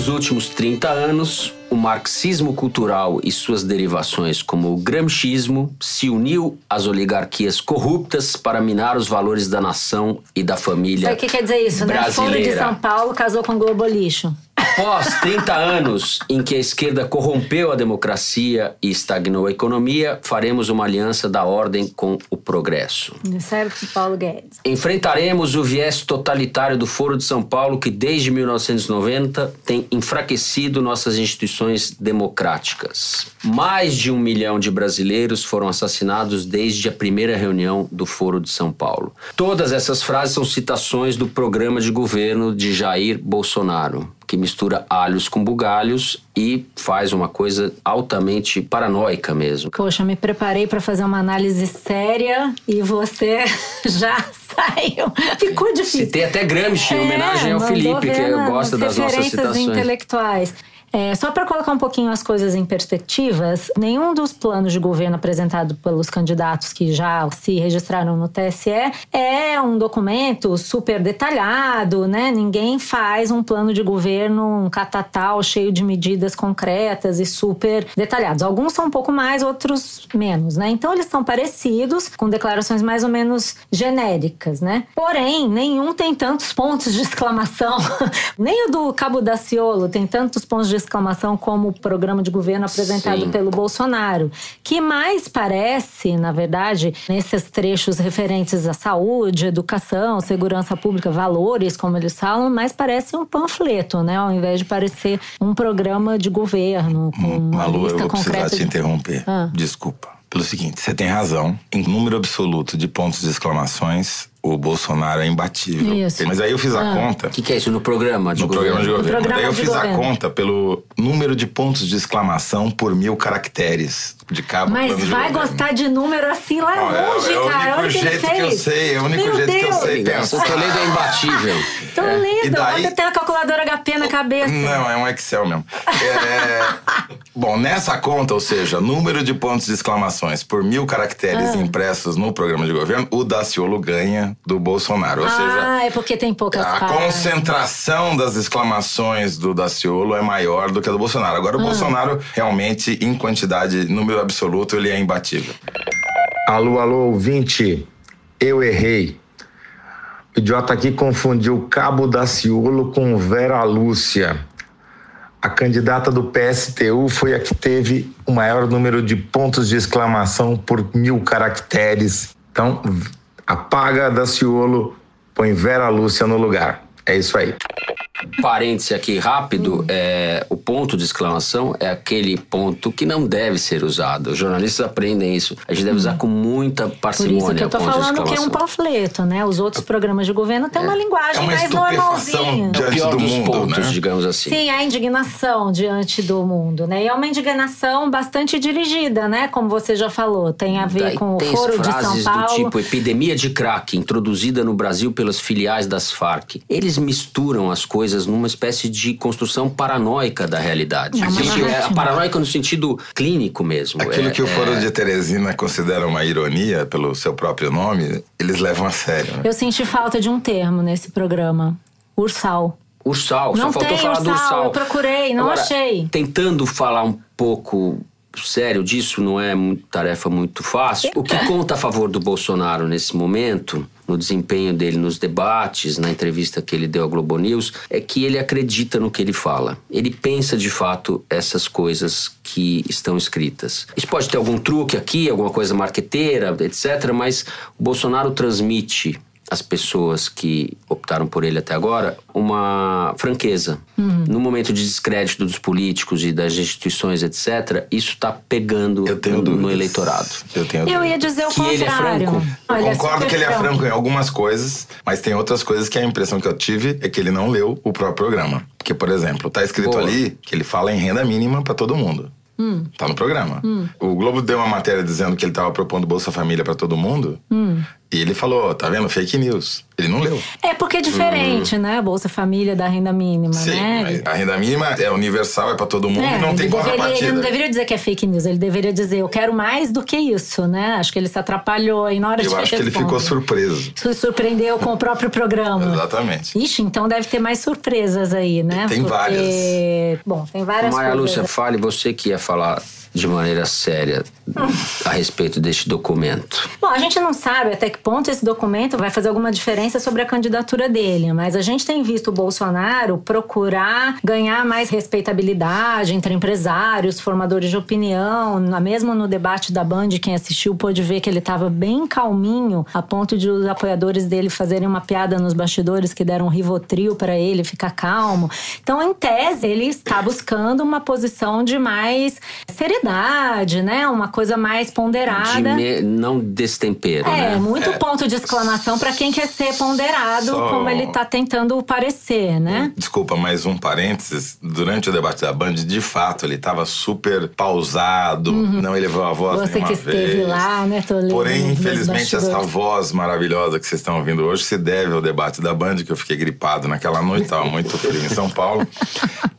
S2: Nos últimos 30 anos, o marxismo cultural e suas derivações, como o gramscismo, se uniu às oligarquias corruptas para minar os valores da nação e da família
S5: Sabe o que quer dizer isso, né? Fundo de
S2: brasileira.
S5: São Paulo casou com Globo Lixo.
S2: Após 30 anos em que a esquerda corrompeu a democracia e estagnou a economia, faremos uma aliança da ordem com o progresso.
S5: De Paulo Guedes.
S2: Enfrentaremos o viés totalitário do Foro de São Paulo, que desde 1990 tem enfraquecido nossas instituições democráticas. Mais de um milhão de brasileiros foram assassinados desde a primeira reunião do Foro de São Paulo. Todas essas frases são citações do programa de governo de Jair Bolsonaro, que mistura alhos com bugalhos e faz uma coisa altamente paranoica mesmo.
S5: Poxa, me preparei para fazer uma análise séria e você já saiu. Ficou difícil.
S2: Citei até Gramsci, em homenagem ao
S5: É,
S2: Felipe, que
S5: na-
S2: gosta das nossas citações.
S5: intelectuais. É, só para colocar um pouquinho as coisas em perspectivas, nenhum dos planos de governo apresentado pelos candidatos que já se registraram no TSE é um documento super detalhado, né? Ninguém faz um plano de governo um catatal cheio de medidas concretas e super detalhados. Alguns são um pouco mais, outros menos, né? Então eles são parecidos, com declarações mais ou menos genéricas, né? Porém, nenhum tem tantos pontos de exclamação. Nem o do Cabo Daciolo tem tantos pontos de exclamação como o programa de governo apresentado
S2: Sim.
S5: pelo Bolsonaro, que mais parece, na verdade, nesses trechos referentes à saúde, educação, segurança pública, valores, como eles falam, mais parece um panfleto, né? Ao invés de parecer um programa de governo com uma
S4: Malu, eu
S5: lista
S4: vou precisar te
S5: de-
S4: interromper.
S5: Ah.
S4: Desculpa. Pelo seguinte, você tem razão. Em número absoluto de pontos de exclamações, o Bolsonaro é imbatível.
S5: Isso.
S4: Mas aí eu fiz a
S5: Ah.
S4: conta.
S2: O que, que é isso no programa de
S4: No
S2: governo?
S4: programa de governo.
S5: programa
S4: Daí eu
S5: de
S4: fiz
S5: governo.
S4: a conta pelo número de pontos de exclamação por mil caracteres de cada
S5: Mas
S4: de
S5: vai
S4: governo.
S5: gostar de número assim lá
S4: Não, é-
S5: longe,
S4: é o
S5: cara.
S4: único
S5: Olha o que ele
S4: jeito que eu
S5: fez.
S4: sei, é o único
S5: Meu
S4: jeito que eu
S5: Deus.
S4: sei.
S2: Nossa, o Toledo é imbatível.
S5: Tô lindo.
S4: E daí-
S5: Você tem a calculadora HP na cabeça.
S4: Não, é um Excel mesmo. É, Bom, nessa conta, ou seja, número de pontos de exclamações por mil caracteres
S5: Ah.
S4: impressos no programa de governo, o Daciolo ganha do Bolsonaro. Ou seja,
S5: ah, é porque tem poucas
S4: a
S5: partes.
S4: concentração das exclamações do Daciolo é maior do que a do Bolsonaro. Agora,
S5: Ah.
S4: o Bolsonaro, realmente, em quantidade, número absoluto, ele é imbatível.
S9: Alô, alô, ouvinte. Eu errei. O idiota aqui confundiu Cabo Daciolo com Vera Lúcia. A candidata do PSTU foi a que teve o maior número de pontos de exclamação por mil caracteres. Então, apaga Daciolo, põe Vera Lúcia no lugar. É isso aí.
S2: Parêntese aqui rápido, é, o ponto de exclamação é aquele ponto que não deve ser usado. Os jornalistas aprendem isso. A gente deve usar com muita
S5: Por
S2: parcimônia
S5: isso que eu tô
S2: o
S5: falando que é um panfleto, né? Os outros programas de governo têm uma linguagem
S4: É uma
S5: mais normalzinha.
S4: diante
S2: Pior
S4: do
S2: dos
S4: mundo,
S2: pontos,
S4: né?
S2: digamos assim.
S5: Sim, a indignação diante do mundo, né? E é uma indignação bastante dirigida, né? Como você já falou, tem a ver
S2: Daí
S5: com o
S2: tem
S5: foro de São
S2: frases
S5: Paulo.
S2: do tipo epidemia de crack introduzida no Brasil pelas filiais das Farc. Eles misturam as coisas numa espécie de construção paranoica da realidade.
S5: É
S2: Existe- é,
S5: narrativa.
S2: paranoica no sentido clínico mesmo.
S4: Aquilo
S2: É-
S4: que o
S2: é-
S4: Foro de Teresina considera uma ironia pelo seu próprio nome, eles levam a sério. Né?
S5: Eu senti falta de um termo nesse programa. Ursal.
S2: Ursal,
S5: Não
S2: só faltou
S5: tem
S2: falar do
S5: ursal,
S2: Ursal.
S5: eu procurei, não
S2: Agora,
S5: achei.
S2: Tentando falar um pouco sério disso, não é tarefa muito fácil. O que conta a favor do Bolsonaro nesse momento, no desempenho dele nos debates, na entrevista que ele deu à Globo News, é que ele acredita no que ele fala. Ele pensa de fato essas coisas que estão escritas. Isso pode ter algum truque aqui, alguma coisa marqueteira, etc., mas o Bolsonaro transmite às pessoas que optaram por ele até agora uma franqueza. No momento de descrédito dos políticos e das instituições, etc., isso está pegando
S4: Eu tenho
S2: no,
S4: dúvidas.
S2: eleitorado.
S4: Eu tenho
S5: Eu ia dizer o
S2: Que ele é
S5: contrário.
S2: franco?
S5: Não, ele é
S4: concordo
S5: super
S4: que ele é franco em algumas coisas, mas tem outras coisas que a impressão que eu tive é que ele não leu o próprio programa. Porque, por exemplo, tá escrito
S2: Boa.
S4: ali que ele fala em renda mínima para todo mundo.
S5: Hum.
S4: Tá no programa. O Globo deu uma matéria dizendo que ele tava propondo Bolsa Família para todo mundo.
S5: Hum.
S4: E ele falou, tá vendo? Fake news. Ele não leu.
S5: É porque é diferente, né? Bolsa Família da renda mínima,
S4: Sim,
S5: né?
S4: a renda mínima é universal, é para todo mundo
S5: É,
S4: e não tem
S5: deveria, ele
S4: contrapartida.
S5: não deveria dizer que é fake news, ele deveria dizer eu quero mais do que isso, né? Acho que ele se atrapalhou aí na hora de
S4: Eu acho que ele ficou surpreso.
S5: Se surpreendeu com o próprio programa.
S4: Exatamente.
S5: Ixi, então deve ter mais surpresas aí, né?
S4: Tem
S5: Porque-
S4: várias.
S5: Bom, tem várias
S2: Maria. Lúcia, fale você que ia falar de maneira séria a respeito deste documento.
S5: Bom, a gente não sabe até que ponto esse documento vai fazer alguma diferença sobre a candidatura dele, mas a gente tem visto o Bolsonaro procurar ganhar mais respeitabilidade entre empresários, formadores de opinião. Mesmo no debate da Band, quem assistiu pôde ver que ele estava bem calminho, a ponto de os apoiadores dele fazerem uma piada nos bastidores que deram um rivotril para ele ficar calmo. Então, em tese, ele está buscando uma posição de mais seriedade, né? Uma coisa mais
S2: De
S5: ponderada.
S2: me- não destempero,
S5: É,
S2: né?
S5: muito ponto de exclamação pra quem quer ser ponderado,
S4: Só-
S5: como ele tá tentando parecer, né?
S4: Desculpa, mais um parênteses. Durante o debate da Band, de fato, ele estava super pausado, não elevou a voz
S5: Uhum. Você
S4: nenhuma
S5: que esteve
S4: vez.
S5: lá, né, Toledo,
S4: Porém, infelizmente, essa voz maravilhosa que vocês estão ouvindo hoje se deve ao debate da Band, que eu fiquei gripado naquela noite, estava muito frio em São Paulo.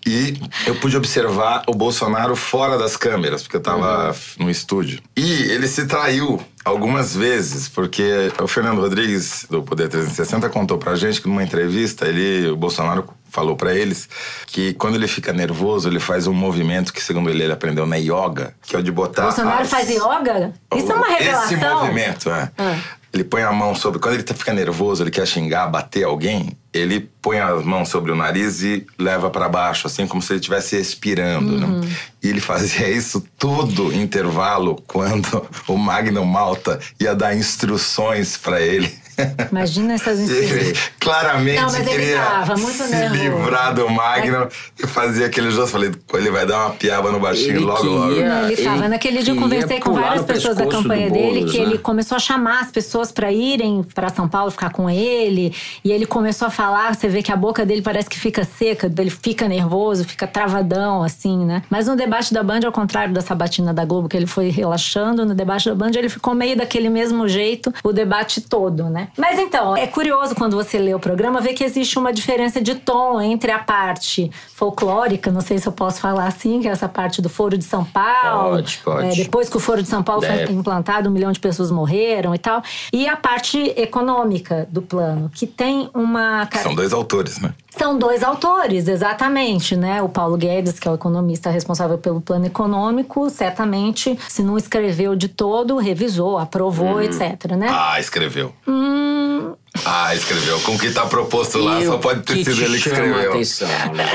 S4: E eu pude observar o Bolsonaro fora das câmeras, porque eu estava
S5: Uhum.
S4: no estúdio. E ele se traiu algumas vezes, porque o Fernando Rodrigues, do Poder 360, contou pra gente que numa entrevista, ele, o Bolsonaro falou pra eles que quando ele fica nervoso, ele faz um movimento que, segundo ele, ele aprendeu na yoga, que é o de botar.
S5: Bolsonaro
S4: as-
S5: faz yoga? Isso é uma revelação.
S4: Esse movimento, é.
S5: Ah.
S4: Ele põe a mão sobre. Quando ele fica nervoso, ele quer xingar, bater alguém, ele põe as mãos sobre o nariz e leva pra baixo, assim como se ele estivesse expirando.
S5: Uhum.
S4: Né? E ele fazia isso todo intervalo quando o Magno Malta ia dar instruções pra ele.
S5: Imagina essas
S4: Ele claramente
S5: Não, mas ele
S4: queria
S5: tava muito
S4: se
S5: nervoso.
S4: livrar do Magno e fazia aquele gesto. Falei, ele vai dar uma piaba no baixinho
S2: Ele
S4: logo, logo.
S2: queria-
S5: Não, ele tava.
S2: ele
S5: Naquele dia eu conversei com várias pessoas da campanha dele
S2: Boulos,
S5: que
S2: né?
S5: ele começou a chamar as pessoas pra irem pra São Paulo ficar com ele. E ele começou a falar, você vê que a boca dele parece que fica seca, ele fica nervoso, fica travadão, assim, né? Mas no debate da Band, ao contrário da sabatina da Globo, que ele foi relaxando, no debate da Band ele ficou meio daquele mesmo jeito o debate todo, né? Mas então, é curioso quando você lê o programa ver que existe uma diferença de tom entre a parte folclórica, não sei se eu posso falar assim, que é essa parte do Foro de São Paulo.
S2: Pode, pode.
S5: É, depois que o Foro de São Paulo foi
S2: Deve.
S5: implantado, um milhão de pessoas morreram e tal. E a parte econômica do plano, que tem uma
S4: São dois autores, né?
S5: São dois autores, exatamente, né? O Paulo Guedes, que é o economista responsável pelo plano econômico, certamente, se não escreveu de todo, revisou, aprovou, etc, né?
S4: Ah, escreveu.
S5: Hum,
S4: Ah, escreveu. Com o que tá proposto lá,
S2: E
S4: só pode ter sido ele que escreveu.
S2: atenção, Léo?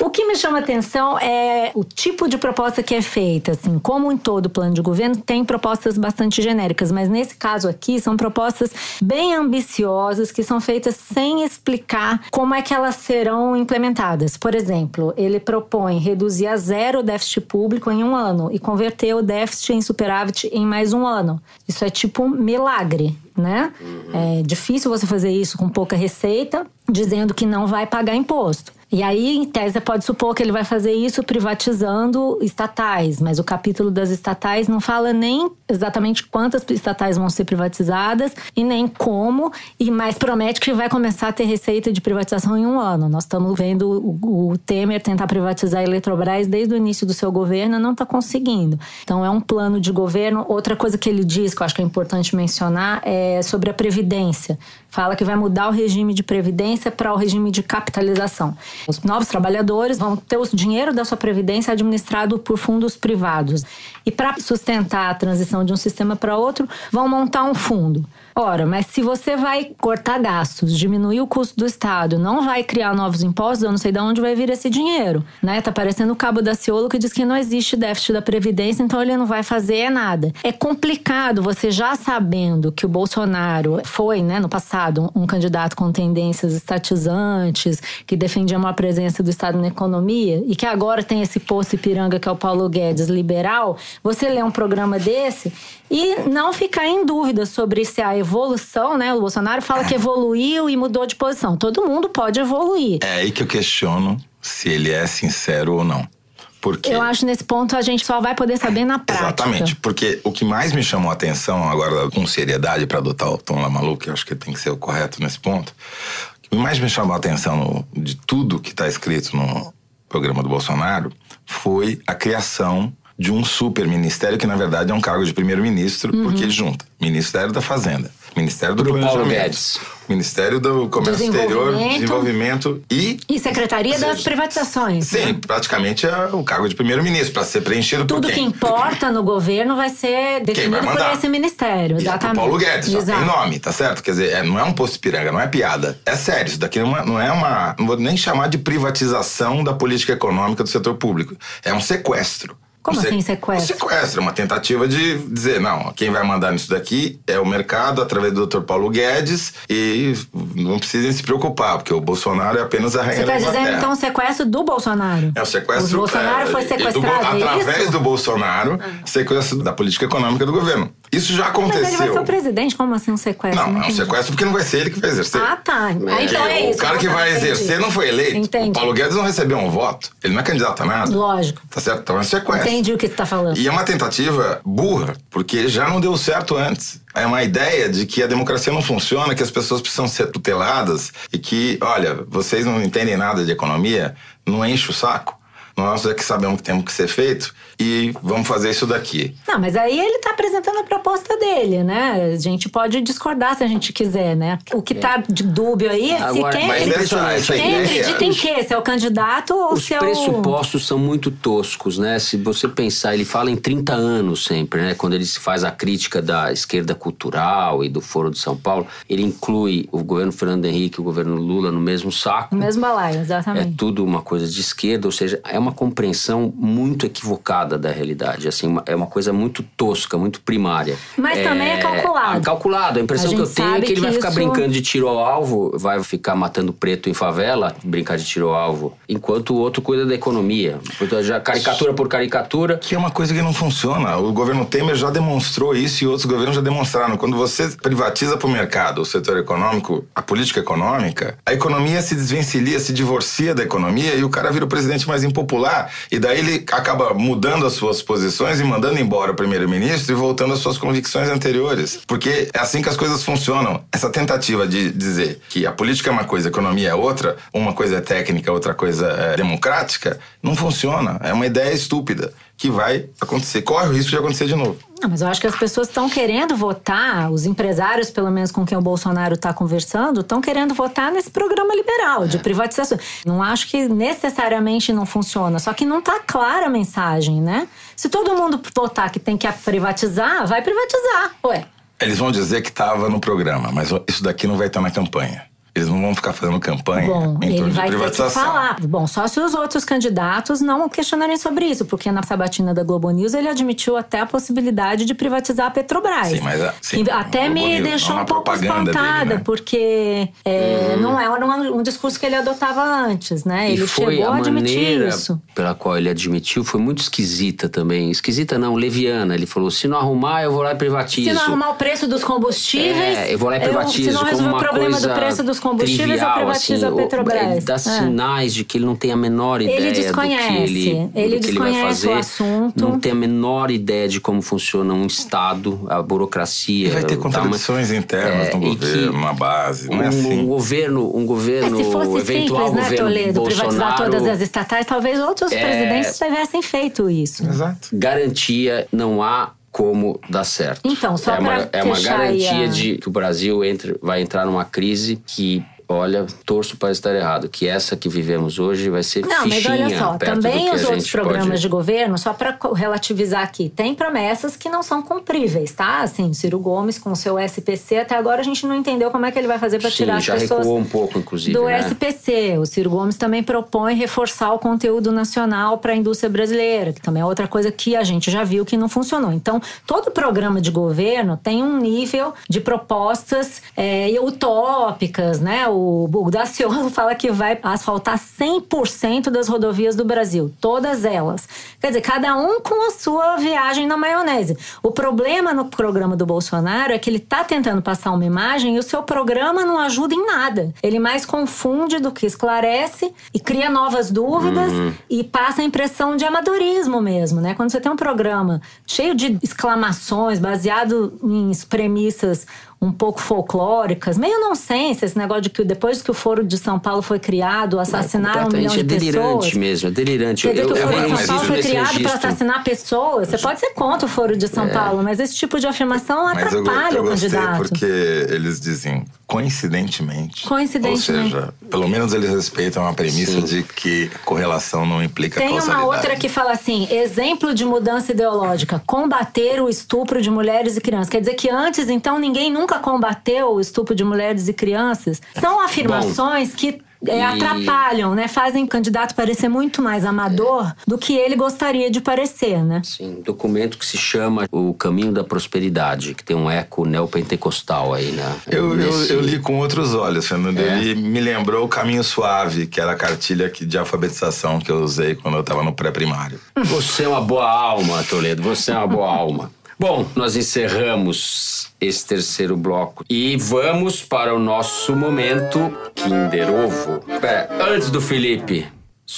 S5: O que me chama atenção é o tipo de proposta que é feita. Assim, como em todo plano de governo, tem propostas bastante genéricas, mas nesse caso aqui são propostas bem ambiciosas que são feitas sem explicar como é que elas serão implementadas. Por exemplo, ele propõe reduzir a zero o déficit público em um ano e converter o déficit em superávit em mais um ano. Isso é tipo um milagre. Né? É difícil você fazer isso com pouca receita, dizendo que não vai pagar imposto. E aí, em tese, pode supor que ele vai fazer isso privatizando estatais, mas o capítulo das estatais não fala nem exatamente quantas estatais vão ser privatizadas e nem como, e mais promete que vai começar a ter receita de privatização em um ano. Nós estamos vendo o, o Temer tentar privatizar a Eletrobras desde o início do seu governo não está conseguindo. Então, é um plano de governo. Outra coisa que ele diz, que eu acho que é importante mencionar, é sobre a Previdência. Fala que vai mudar o regime de Previdência para o regime de capitalização. Os novos trabalhadores vão ter o dinheiro da sua Previdência administrado por fundos privados. E para sustentar a transição de um sistema para outro, vão montar um fundo. Ora, mas se você vai cortar gastos, diminuir o custo do Estado, não vai criar novos impostos, eu não sei de onde vai vir esse dinheiro. Né? Tá parecendo o Cabo da Ciolo que diz que não existe déficit da Previdência, então ele não vai fazer nada. É complicado você já sabendo que o Bolsonaro foi, né, no passado, um candidato com tendências estatizantes, que defendia uma presença do Estado na economia, e que agora tem esse poço Ipiranga que é o Paulo Guedes liberal, você lê um programa desse e não ficar em dúvida sobre se a evolução, né? O Bolsonaro fala que evoluiu e mudou de posição. Todo mundo pode evoluir.
S4: É aí que eu questiono se ele é sincero ou não. Porque
S5: Eu acho nesse ponto a gente só vai poder saber na prática.
S4: Exatamente, porque o que mais me chamou a atenção agora com seriedade para adotar o tom lá maluco, eu acho que tem que ser o correto nesse ponto. O que mais me chamou a atenção no- de tudo que está escrito no programa do Bolsonaro foi a criação de um super ministério que na verdade é um cargo de primeiro-ministro,
S5: Uhum.
S4: porque ele junta Ministério da Fazenda, Ministério do
S2: Pro Paulo
S4: Planejamento. Ministério do Comércio Exterior,
S5: Desenvolvimento.
S4: E
S5: E Secretaria
S4: Ou
S5: das
S4: seja,
S5: Privatizações.
S4: Sim,
S5: né?
S4: praticamente é o cargo de primeiro-ministro, para ser preenchido por
S5: Tudo
S4: quem?
S5: que importa no governo vai ser definido por
S4: mandar?
S5: esse ministério.
S4: E é
S5: Exatamente.
S4: Paulo Guedes, já
S5: Exato.
S4: tem nome, tá certo? Quer dizer, é, não é um posto piranga, não é piada. É sério, isso daqui não é, não é uma. Não vou nem chamar de privatização da política econômica do setor público. É um sequestro.
S5: Como
S4: Um
S5: assim, sequestro?
S4: Um sequestro, uma tentativa de dizer, não, quem vai mandar nisso daqui é o mercado através do Dr. Paulo Guedes e não precisem se preocupar, porque o Bolsonaro é apenas a rainha
S5: Você está dizendo
S4: Inglaterra.
S5: então o sequestro do Bolsonaro?
S4: É o sequestro.
S5: O Bolsonaro
S4: é,
S5: foi
S4: e do
S5: sequestrado, é
S4: através
S5: isso?
S4: do Bolsonaro, sequestro da política econômica do governo. Isso já
S5: Mas
S4: aconteceu.
S5: ele vai ser o presidente? Como assim um sequestro?
S4: Não, é um sequestro porque não vai ser ele que vai exercer.
S5: Ah, tá.
S4: Porque
S5: então é isso.
S4: o cara que vai
S5: Entendi.
S4: exercer não foi eleito.
S5: Entendi.
S4: O Paulo Guedes não recebeu um voto. Ele não é candidato a nada.
S5: Lógico.
S4: Tá certo? Então é um sequestro.
S5: Entendi o que você está falando.
S4: E é uma tentativa burra, porque já não deu certo antes. É uma ideia de que a democracia não funciona, que as pessoas precisam ser tuteladas e que, olha, vocês não entendem nada de economia, não enche o saco. Nós é que sabemos que temos que ser feito e vamos fazer isso daqui.
S5: Não, mas aí ele tá apresentando a proposta dele, né? A gente pode discordar se a gente quiser, né? O que tá de dúbio aí é se
S2: Agora,
S5: quem,
S4: mas essa- essa
S5: quem acredita em quê? Se é o candidato ou
S2: Os
S5: se é o...
S2: pressupostos são muito toscos, né? Se você pensar, ele fala em 30 anos sempre, né? Quando ele se faz a crítica da esquerda cultural e do Foro de São Paulo, ele inclui o governo Fernando Henrique e o governo Lula no mesmo saco.
S5: No mesmo balaio,
S2: É
S5: exatamente.
S2: tudo uma coisa de esquerda, ou seja, é uma compreensão muito equivocada da realidade. Assim, uma- é uma coisa muito tosca, muito primária.
S5: Mas também é calculado.
S2: calculado. A impressão
S5: A
S2: que eu tenho é que ele vai
S5: que
S2: ficar
S5: isso-
S2: brincando de tiro ao alvo, vai ficar matando preto em favela, brincar de tiro ao alvo, enquanto o outro cuida da economia. Então, já caricatura por caricatura.
S4: Que é uma coisa que não funciona. O governo Temer já demonstrou isso e outros governos já demonstraram. Quando você privatiza para o mercado o setor econômico, a política econômica, a economia se desvencilha, se divorcia da economia e o cara vira o presidente mais impopular. E daí ele acaba mudando as suas posições e mandando embora o primeiro-ministro e voltando às suas convicções anteriores. Porque é assim que as coisas funcionam. Essa tentativa de dizer que a política é uma coisa, a economia é outra, uma coisa é técnica, outra coisa é democrática, não funciona. É uma ideia estúpida que vai acontecer. Corre o risco de acontecer de novo.
S5: Não, mas eu acho que as pessoas estão querendo votar, os empresários, pelo menos com quem o Bolsonaro está conversando, estão querendo votar nesse programa liberal de privatização. Não acho que necessariamente não funciona, só que não está clara a mensagem, né? Se todo mundo votar que tem que privatizar, vai privatizar, ué.
S4: Eles vão dizer que estava no programa, mas isso daqui não vai estar na campanha. Eles não vão ficar fazendo campanha
S5: Bom,
S4: em
S5: ele
S4: torno de
S5: vai ter que
S4: privatização.
S5: falar. Bom, só se os outros candidatos não questionarem sobre isso, porque na sabatina da Globo News ele admitiu até a possibilidade de privatizar a Petrobras.
S4: Sim, mas a- sim,
S5: E até me
S4: News,
S5: deixou
S4: na
S5: um pouco espantada,
S4: dele, né?
S5: porque é,
S2: Hum.
S5: não era um, um discurso que ele adotava antes, né?
S2: E
S5: ele
S2: foi
S5: chegou
S2: a
S5: a admitir isso.
S2: pela qual ele admitiu foi muito esquisita também. Esquisita não, leviana. Ele falou: se não arrumar, eu vou lá e privatizo.
S5: Se não arrumar o preço dos combustíveis.
S2: É, eu vou lá e privatizo.
S5: se não resolver o problema
S2: coisa
S5: do preço dos combustíveis,
S2: trivial,
S5: eu privatizo
S2: assim,
S5: a Petrobras.
S2: Ele dá
S5: É.
S2: sinais de que ele não tem a menor ideia
S5: Ele
S2: do que
S5: desconhece.
S2: ele,
S5: Ele
S2: do que ele vai
S5: desconhece
S2: fazer.
S5: o assunto.
S2: Não tem a menor ideia de como funciona um Estado, a burocracia.
S4: E vai ter contradições
S2: tamanho-
S4: internas
S2: É,
S4: no governo, na base. Não é
S2: um,
S4: assim.
S2: um governo, um governo,
S5: É, se fosse
S2: eventual
S5: simples, né, Toledo, privatizar
S2: Bolsonaro,
S5: todas as estatais, talvez outros
S2: É.
S5: presidentes tivessem feito isso.
S4: Exato.
S2: garantia não há como dar certo.
S5: Então, só
S2: é uma, é uma
S5: aí
S2: garantia
S5: a-
S2: de que o Brasil entre, vai entrar numa crise que Olha, torço para estar errado, que essa que vivemos hoje vai ser
S5: Não, mas olha só, também os outros programas
S2: pode...
S5: de governo, só para relativizar aqui, tem promessas que não são cumpríveis, tá? Assim, Ciro Gomes com o seu SPC, até agora a gente não entendeu como é que ele vai fazer para tirar as
S2: já
S5: pessoas
S2: recuou um pouco, inclusive,
S5: do
S2: né?
S5: SPC. O Ciro Gomes também propõe reforçar o conteúdo nacional para a indústria brasileira, que também é outra coisa que a gente já viu que não funcionou. Então, todo programa de governo tem um nível de propostas é, utópicas, né? O, Daciolo fala que vai asfaltar 100% das rodovias do Brasil, todas elas. Quer dizer, cada um com a sua viagem na maionese. O problema no programa do Bolsonaro é que ele está tentando passar uma imagem e o seu programa não ajuda em nada. Ele mais confunde do que esclarece e cria novas dúvidas e passa a impressão de amadorismo mesmo, né? Quando você tem um programa cheio de exclamações, baseado em premissas um pouco folclóricas, meio nonsense esse negócio de que depois que o Foro de São Paulo foi criado, assassinaram um milhão de
S2: é delirante
S5: pessoas.
S2: mesmo, é delirante.
S5: Quer dizer que o
S2: eu,
S5: Foro
S2: eu
S5: de São Paulo foi criado para assassinar pessoas. Você pode ser contra o Foro de São Paulo, mas esse tipo de afirmação
S4: Mas eu,
S5: atrapalha
S4: eu
S5: o
S4: gostei
S5: candidato.
S4: porque eles dizem coincidentemente.
S5: Coincidentemente.
S4: Ou seja, pelo menos eles respeitam a premissa de que correlação não implica
S5: Tem uma outra que fala assim: exemplo de mudança ideológica, combater o estupro de mulheres e crianças. Quer dizer que antes, então, ninguém nunca combateu o estupro de mulheres e crianças? São afirmações que. é,
S2: e-
S5: atrapalham, né? Fazem o candidato parecer muito mais amador do que ele gostaria de parecer, né?
S2: Sim, um documento que se chama O Caminho da Prosperidade, que tem um eco neopentecostal aí, né?
S4: Eu, eu,
S2: Nesse-
S4: eu li com outros olhos, Fernando.
S2: É?
S4: Ele me lembrou o Caminho Suave, que era a cartilha de alfabetização que eu usei quando eu estava no pré-primário.
S2: Você é uma boa alma, Toledo. Você é uma boa alma. Bom, nós encerramos esse terceiro bloco e vamos para o nosso momento Kinder Ovo. Pera, antes do Felipe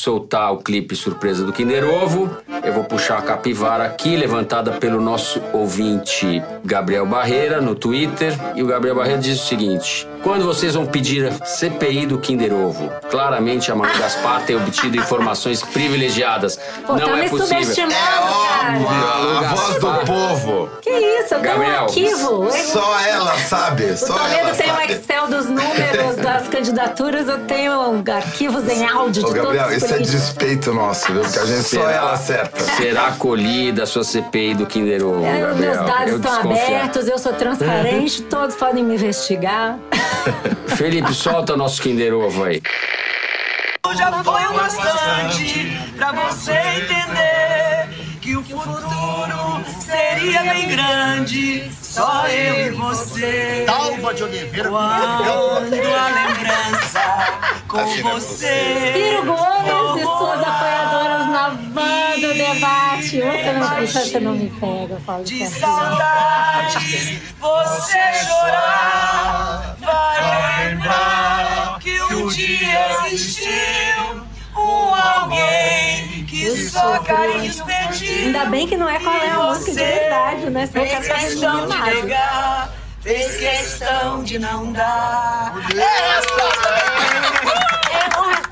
S2: soltar o clipe surpresa do Kinder Ovo, eu vou puxar a capivara aqui, levantada pelo nosso ouvinte Gabriel Barreira no Twitter. E o Gabriel Barreira diz o seguinte: quando vocês vão pedir a CPI do Kinder Ovo, claramente a Manu Gaspar tem obtido informações privilegiadas.
S5: Pô,
S2: Não
S5: tá
S2: é
S5: me
S2: possível.
S5: subestimando, cara.
S4: A, a voz do povo.
S5: Que isso? Eu tenho um
S2: Gabriel,
S5: arquivo.
S4: Só ela sabe.
S5: O
S4: Só ela
S5: Toledo tem um
S4: sabe.
S5: Excel dos números das candidaturas, eu tenho arquivos em áudio
S4: Ô,
S5: de
S4: Gabriel,
S5: todos os
S4: isso é despeito nosso, viu? Porque a gente só
S2: Será?
S4: ela acerta.
S2: Será acolhida a sua CPI do Kinder Ovo,
S5: É,
S2: Gabriel?
S5: meus dados
S2: Eu
S5: estão
S2: desconfiar.
S5: abertos, eu sou transparente, todos podem me investigar.
S2: Felipe, solta o nosso Kinder Ovo aí.
S10: Já foi o bastante pra você entender que o futuro seria bem grande, só eu e você.
S11: Dalva de Oliveira.
S10: Quando a lembrança com você.
S5: Ciro Gomes e suas apoiadoras na van do debate. Você não, você não me pega, eu falo
S10: De
S5: sério.
S10: saudades você chorar, vai lembrar que um dia existiu um alguém que só carinhos pediu.
S5: Ainda bem que não é qual é a música de verdade, né? Senão
S10: Fez questão de negar, fez questão de não dar. É a resposta.
S5: É uma resposta bem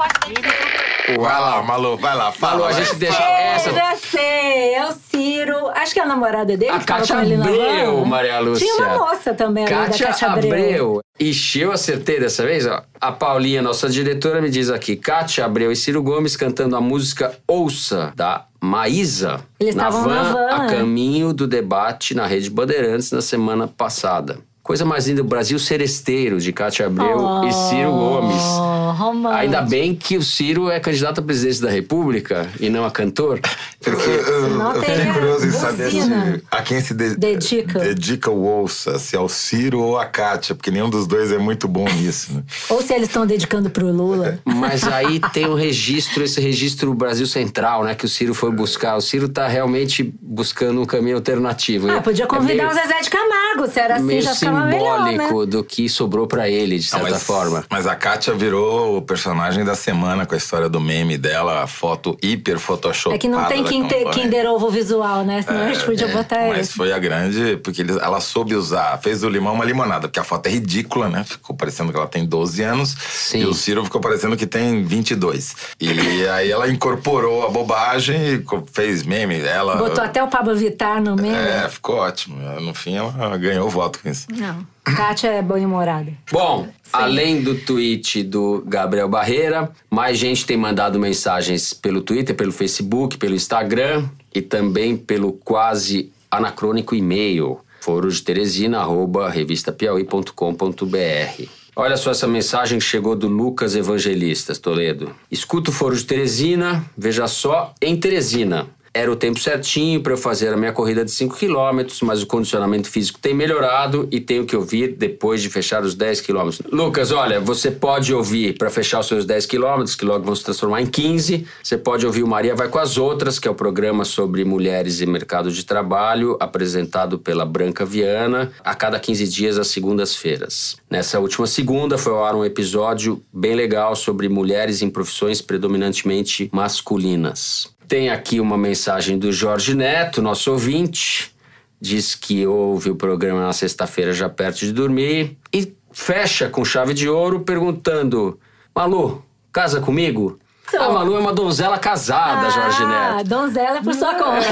S4: Vai lá, Malu, vai lá, fala.
S2: Malu, a gente deixa
S5: É,
S2: essa.
S5: já sei, é o Ciro. Acho que é a namorada dele
S2: A
S5: que tava
S2: Cátia
S5: com ele na
S2: Abreu,
S5: van.
S2: Maria Lúcia.
S5: Tinha uma moça também, além da
S2: Kátia
S5: Cátia Abreu.
S2: Abreu. Ixi, eu acertei dessa vez, ó. A Paulinha, nossa diretora, me diz aqui: Kátia Abreu e Ciro Gomes cantando a música Ouça, da Maísa.
S5: Eles
S2: na
S5: estavam na van,
S2: a caminho do debate na Rede Bandeirantes na semana passada. Coisa mais linda, o Brasil Seresteiro, de Kátia Abreu e Ciro Gomes.
S5: Oh, romântico.
S2: Ainda bem que o Ciro é candidato à presidência da República e não a cantor.
S4: Eu, eu, fiquei
S5: a
S4: curioso em saber se, a quem se de-
S5: Dedica.
S4: dedica o ouça, se é o Ciro ou a Kátia, porque nenhum dos dois é muito bom nisso. Né?
S5: Ou se eles estão dedicando pro Lula.
S2: Mas aí tem um registro, esse registro Brasil Central, né? Que o Ciro foi buscar. O Ciro tá realmente buscando um caminho alternativo.
S5: Ah, podia convidar
S2: é
S5: o
S2: meio,
S5: Zezé de Camargo, se era assim já ficava melhor, né?
S2: simbólico do que sobrou pra ele, de
S4: Não,
S2: certa
S4: mas,
S2: forma.
S4: Mas a Kátia virou o personagem da semana com a história do meme dela, a foto hiper photoshopada.
S5: É que não tem Kinder. Kinder Ovo visual, né? Senão a gente podia
S4: É,
S5: botar
S4: Mas
S5: esse.
S4: foi a grande, porque ele- ela soube usar, fez do limão uma limonada, porque a foto é ridícula, né? Ficou parecendo que ela tem 12 anos.
S2: Sim.
S4: E o Ciro ficou parecendo que tem 22. E aí ela incorporou a bobagem e fez meme. Ela.
S5: Botou até o Pablo Vittar no meio.
S4: É, ficou ótimo. No fim, ela ganhou o voto com isso.
S5: Não. Kátia é bem-humorada.
S2: Bom, além do tweet do Gabriel Barreira, mais gente tem mandado mensagens pelo Twitter, pelo Facebook, pelo Instagram e também pelo quase anacrônico e-mail foro de Teresina, arroba revistapiauí.com.br. Olha só essa mensagem que chegou do Lucas Evangelistas, Toledo. Escuta o Foro de Teresina, veja só, em Teresina. Era o tempo certinho para eu fazer a minha corrida de 5 quilômetros, mas o condicionamento físico tem melhorado e tenho que ouvir depois de fechar os 10 quilômetros. Lucas, olha, você pode ouvir para fechar os seus 10 quilômetros, que logo vão se transformar em 15. Você pode ouvir o Maria Vai com as Outras, que é o programa sobre mulheres e mercado de trabalho, apresentado pela Branca Viana, a cada 15 dias, às segundas-feiras. Nessa última segunda foi ao ar um episódio bem legal sobre mulheres em profissões predominantemente masculinas. Tem aqui uma mensagem do Jorge Neto, nosso ouvinte. Diz que ouve o programa na sexta-feira já perto de dormir. E fecha com chave de ouro perguntando: Malu, casa comigo?
S5: Sou.
S2: A Malu é uma donzela casada, Jorge
S5: Ah,
S2: Neto.
S5: donzela é por sua conta.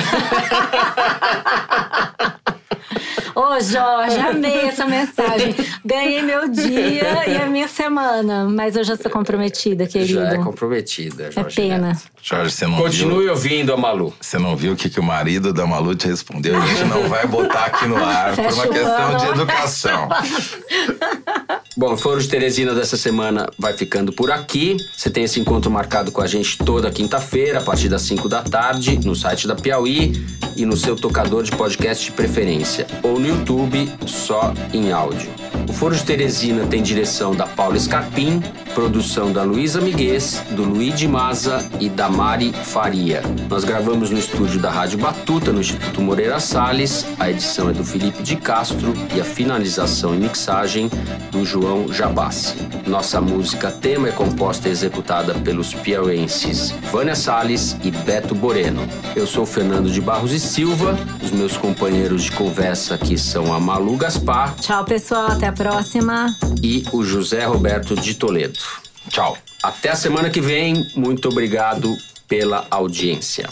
S5: Ô, Jorge, amei essa mensagem. Ganhei meu dia e a minha semana, mas eu já sou comprometida, querido.
S2: Já é comprometida,
S5: É
S2: Jorge
S5: pena.
S2: Neto.
S4: Jorge, você não
S2: Continue
S4: viu.
S2: ouvindo a Malu.
S4: Você não viu o que, que o marido da Malu te respondeu? A gente não vai botar aqui no ar por
S5: Fecha
S4: uma
S5: o
S4: questão de educação.
S2: Bom, o Foro de Teresina dessa semana vai ficando por aqui. Você tem esse encontro marcado com a gente toda quinta-feira, a partir das 5 da tarde, no site da Piauí e no seu tocador de podcast de preferência, ou no YouTube, só em áudio. O Foro de Teresina tem direção da Paula Scarpim, produção da Luísa Miguez, do Luigi Maza e da Mari Faria. Nós gravamos no estúdio da Rádio Batuta, no Instituto Moreira Salles. A edição é do Felipe de Castro e a finalização e mixagem do João Jabassi. Nossa música tema é composta e executada pelos piauenses Vânia Salles e Beto Boreno. Eu sou Fernando de Barros e Silva. Os meus companheiros de conversa aqui que são a Malu Gaspar.
S5: Tchau, pessoal. Até a próxima.
S2: E o José Roberto de Toledo.
S4: Tchau.
S2: Até a semana que vem. Muito obrigado pela audiência.